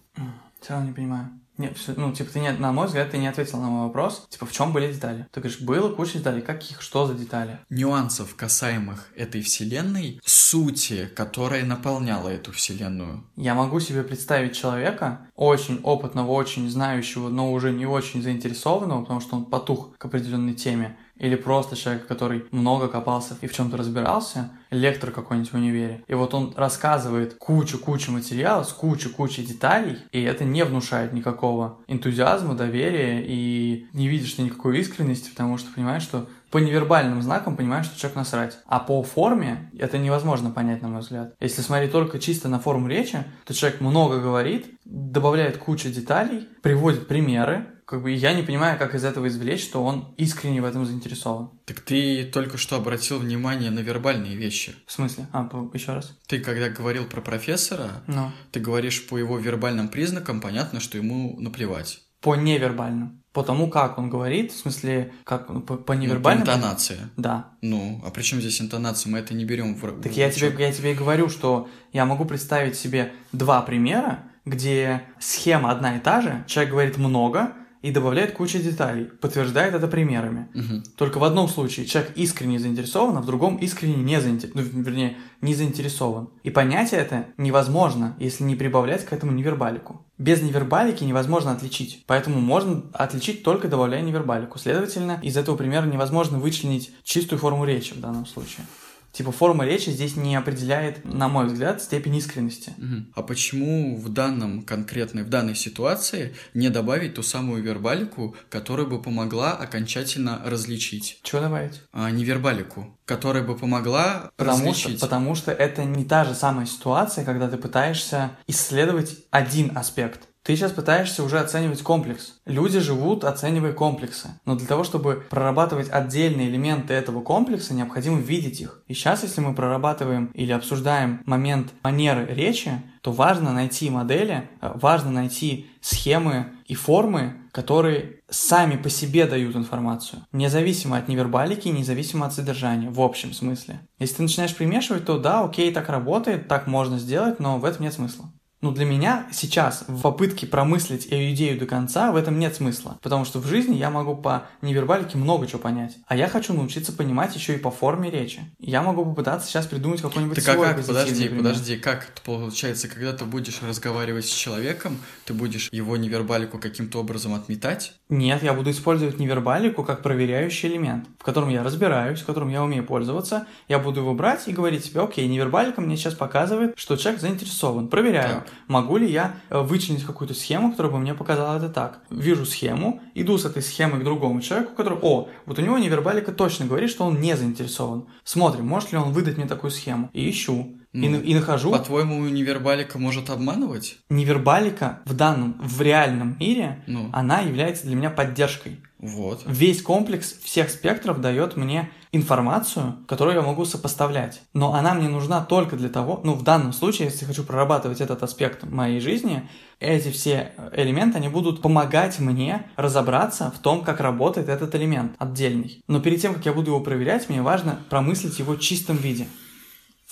Все равно не понимаю. Нет, ну, типа, ты не, на мой взгляд, ты не ответил на мой вопрос. Типа, в чем были детали? Ты говоришь, было куча деталей. Каких? Что за детали? Нюансов, касаемых этой вселенной, сути, которая наполняла эту вселенную. Я могу себе представить человека, очень опытного, очень знающего, но уже не очень заинтересованного, потому что он потух к определенной теме, или просто человек, который много копался и в чем-то разбирался, лектор какой-нибудь в универе. И вот он рассказывает кучу-кучу материала с кучу-кучу деталей, и это не внушает никакого энтузиазма, доверия, и не видишь ты никакой искренности, потому что понимаешь, что по невербальным знакам понимаешь, что человек насрать. А по форме это невозможно понять, на мой взгляд. Если смотреть только чисто на форму речи, то человек много говорит, добавляет кучу деталей, приводит примеры, как бы я не понимаю, как из этого извлечь, что он искренне в этом заинтересован. Так ты только что обратил внимание на вербальные вещи. В смысле? А, еще раз. Ты когда говорил про профессора, ну. ты говоришь по его вербальным признакам, понятно, что ему наплевать. По невербальным. По тому, как он говорит, в смысле, как по, по невербальным. Ну, по интонации. Да. Ну, а при чем здесь интонация? Мы это не берем в. Так в я тебе, я тебе и говорю, что я могу представить себе два примера, где схема одна и та же, человек говорит много, и добавляет кучу деталей, подтверждает это примерами. Угу. Только в одном случае человек искренне заинтересован, а в другом искренне не заинтересован, ну, вернее, не заинтересован. И понять это невозможно, если не прибавлять к этому невербалику. Без невербалики невозможно отличить, поэтому можно отличить только добавляя невербалику. Следовательно, из этого примера невозможно вычленить чистую форму речи в данном случае. Типа форма речи здесь не определяет, на мой взгляд, степень искренности. А почему в данном конкретной, в данной ситуации не добавить ту самую вербалику, которая бы помогла окончательно различить? Чего добавить? А, невербалику, которая бы помогла потому различить. Что, потому что это не та же самая ситуация, когда ты пытаешься исследовать один аспект. Ты сейчас пытаешься уже оценивать комплекс. Люди живут, оценивая комплексы. Но для того, чтобы прорабатывать отдельные элементы этого комплекса, необходимо видеть их. И сейчас, если мы прорабатываем или обсуждаем момент манеры речи, то важно найти модели, э, важно найти схемы и формы, которые сами по себе дают информацию, независимо от невербалики, независимо от содержания, в общем смысле. Если ты начинаешь примешивать, то да, окей, так работает, так можно сделать, но в этом нет смысла. Ну, для меня сейчас в попытке промыслить эту идею до конца в этом нет смысла. Потому что в жизни я могу по невербалике много чего понять. А я хочу научиться понимать еще и по форме речи. Я могу попытаться сейчас придумать какой-нибудь так, свой а как? Подожди, пример. подожди, как это получается, когда ты будешь разговаривать с человеком, ты будешь его невербалику каким-то образом отметать? Нет, я буду использовать невербалику как проверяющий элемент, в котором я разбираюсь, в котором я умею пользоваться. Я буду его брать и говорить себе, окей, невербалика мне сейчас показывает, что человек заинтересован. Проверяю. Так могу ли я э, вычленить какую-то схему, которая бы мне показала это так. Вижу схему, иду с этой схемой к другому человеку, который, о, вот у него невербалика точно говорит, что он не заинтересован. Смотрим, может ли он выдать мне такую схему. И ищу. Ну, и, и нахожу. По-твоему, невербалика может обманывать? Невербалика в данном, в реальном мире, ну. она является для меня поддержкой. Вот. Весь комплекс всех спектров дает мне информацию, которую я могу сопоставлять. Но она мне нужна только для того, ну в данном случае, если хочу прорабатывать этот аспект моей жизни, эти все элементы, они будут помогать мне разобраться в том, как работает этот элемент отдельный. Но перед тем, как я буду его проверять, мне важно промыслить его в чистом виде.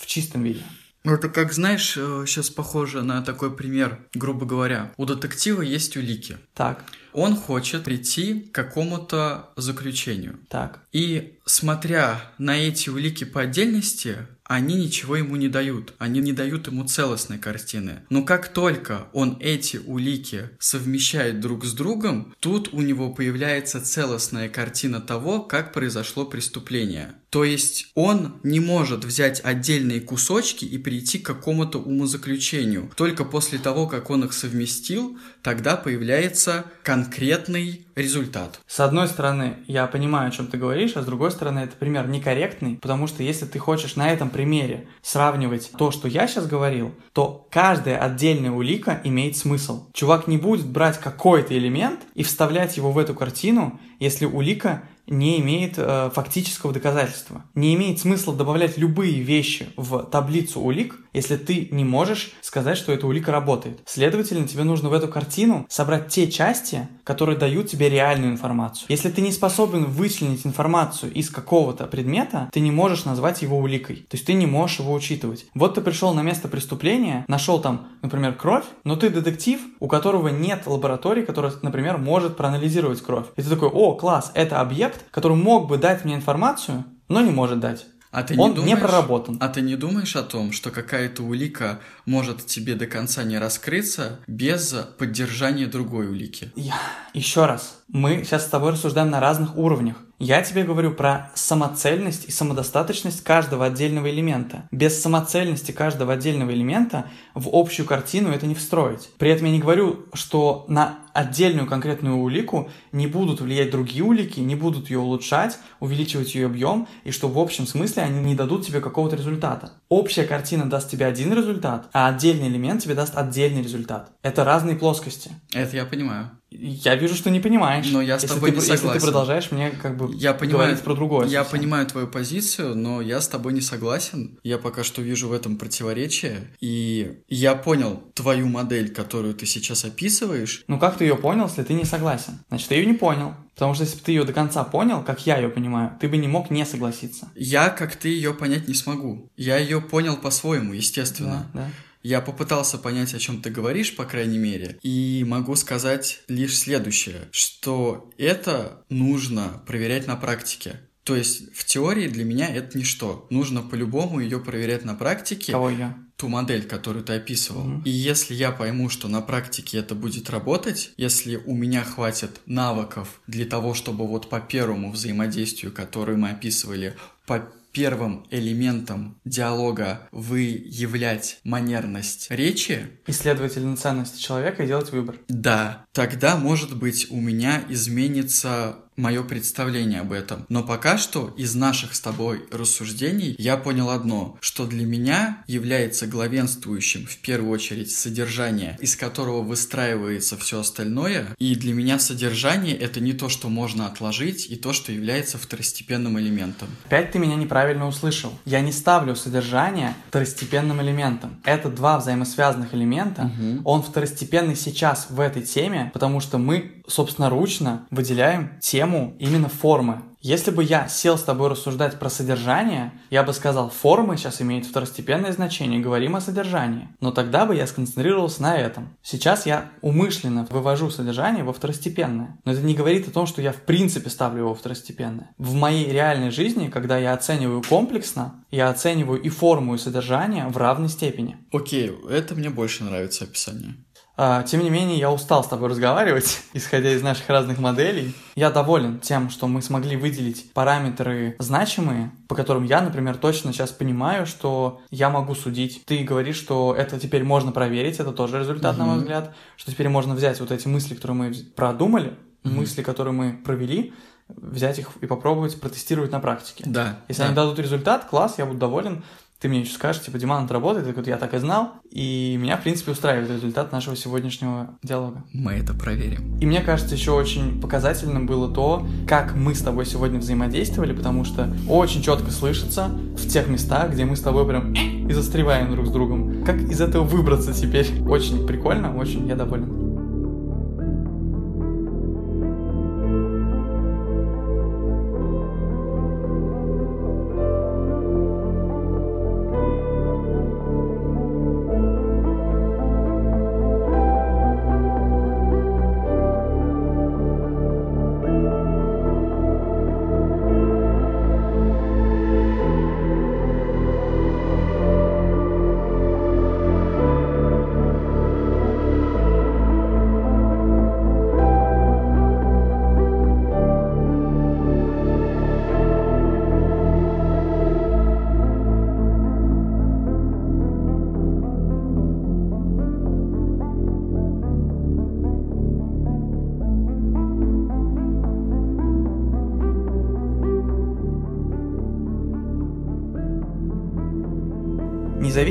В чистом виде. Ну, это как, знаешь, сейчас э, похоже на такой пример, грубо говоря. У детектива есть улики. Так. Он хочет прийти к какому-то заключению. Так. И смотря на эти улики по отдельности, они ничего ему не дают. Они не дают ему целостной картины. Но как только он эти улики совмещает друг с другом, тут у него появляется целостная картина того, как произошло преступление. То есть он не может взять отдельные кусочки и прийти к какому-то умозаключению. Только после того, как он их совместил, тогда появляется конкретный результат. С одной стороны, я понимаю, о чем ты говоришь, а с другой стороны, это пример некорректный, потому что если ты хочешь на этом примере сравнивать то, что я сейчас говорил, то каждая отдельная улика имеет смысл. Чувак не будет брать какой-то элемент и вставлять его в эту картину, если улика не имеет э, фактического доказательства. Не имеет смысла добавлять любые вещи в таблицу улик, если ты не можешь сказать, что эта улика работает. Следовательно, тебе нужно в эту картину собрать те части, которые дают тебе реальную информацию. Если ты не способен вычленить информацию из какого-то предмета, ты не можешь назвать его уликой. То есть ты не можешь его учитывать. Вот ты пришел на место преступления, нашел там, например, кровь, но ты детектив, у которого нет лаборатории, которая, например, может проанализировать кровь. И ты такой, о, класс, это объект, который мог бы дать мне информацию, но не может дать. А ты Он не, думаешь, не проработан. А ты не думаешь о том, что какая-то улика может тебе до конца не раскрыться без поддержания другой улики? Я... Еще раз, мы сейчас с тобой рассуждаем на разных уровнях. Я тебе говорю про самоцельность и самодостаточность каждого отдельного элемента. Без самоцельности каждого отдельного элемента в общую картину это не встроить. При этом я не говорю, что на отдельную конкретную улику не будут влиять другие улики, не будут ее улучшать, увеличивать ее объем, и что в общем смысле они не дадут тебе какого-то результата. Общая картина даст тебе один результат, а отдельный элемент тебе даст отдельный результат. Это разные плоскости. Это я понимаю. Я вижу, что не понимаешь. Но я с если тобой ты, не согласен. Если ты продолжаешь мне как бы я понимаю, говорить про другое. Я совсем. понимаю твою позицию, но я с тобой не согласен. Я пока что вижу в этом противоречие. И я понял твою модель, которую ты сейчас описываешь. Ну как ты ее понял, если ты не согласен? Значит, ты ее не понял. Потому что если бы ты ее до конца понял, как я ее понимаю, ты бы не мог не согласиться. Я, как ты, ее понять не смогу. Я ее понял по-своему, естественно. Да, да. Я попытался понять, о чем ты говоришь, по крайней мере, и могу сказать лишь следующее, что это нужно проверять на практике. То есть в теории для меня это ничто. Нужно по-любому ее проверять на практике. Кого я? Ту модель, которую ты описывал. Мгм. И если я пойму, что на практике это будет работать, если у меня хватит навыков для того, чтобы вот по первому взаимодействию, которое мы описывали, по первым элементам диалога выявлять манерность речи, И, следовательно, человека и делать выбор. да, тогда, может быть, у меня изменится мое представление об этом. Но пока что из наших с тобой рассуждений я понял одно, что для меня является главенствующим в первую очередь содержание, из которого выстраивается все остальное. И для меня содержание это не то, что можно отложить, и то, что является второстепенным элементом. Опять ты меня неправильно услышал. Я не ставлю содержание второстепенным элементом. Это два взаимосвязанных элемента. Мгм. Он второстепенный сейчас в этой теме, потому что мы собственноручно выделяем тему именно формы. Если бы я сел с тобой рассуждать про содержание, я бы сказал, формы сейчас имеют второстепенное значение, говорим о содержании. Но тогда бы я сконцентрировался на этом. Сейчас я умышленно вывожу содержание во второстепенное. Но это не говорит о том, что я в принципе ставлю его второстепенное. В моей реальной жизни, когда я оцениваю комплексно, я оцениваю и форму, и содержание в равной степени. Окей, это мне больше нравится описание. А, Тем не менее, я устал с тобой разговаривать, исходя из наших разных моделей. Я доволен тем, что мы смогли выделить параметры значимые, по которым я, например, точно сейчас понимаю, что я могу судить. Ты говоришь, что это теперь можно проверить, это тоже результат, на мой взгляд, что теперь можно взять вот эти мысли, которые мы продумали, Мгм. мысли, которые мы провели, взять их и попробовать протестировать на практике. Да. Если да. они дадут результат, класс, я буду доволен. Ты мне еще скажешь, типа, Диман, это работает? Я говорю, я так и знал. И меня, в принципе, устраивает результат нашего сегодняшнего диалога. Мы это проверим. И мне кажется, еще очень показательным было то, как мы с тобой сегодня взаимодействовали, потому что очень четко слышится в тех местах, где мы с тобой прям и застреваем друг с другом. Как из этого выбраться теперь? Очень прикольно, очень я доволен.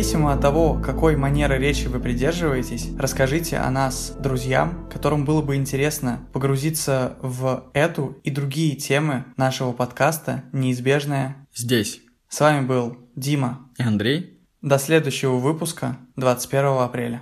Независимо от того, какой манеры речи вы придерживаетесь, расскажите о нас друзьям, которым было бы интересно погрузиться в эту и другие темы нашего подкаста «Неизбежное». Здесь. С вами был Дима и Андрей. До следующего выпуска 21 апреля.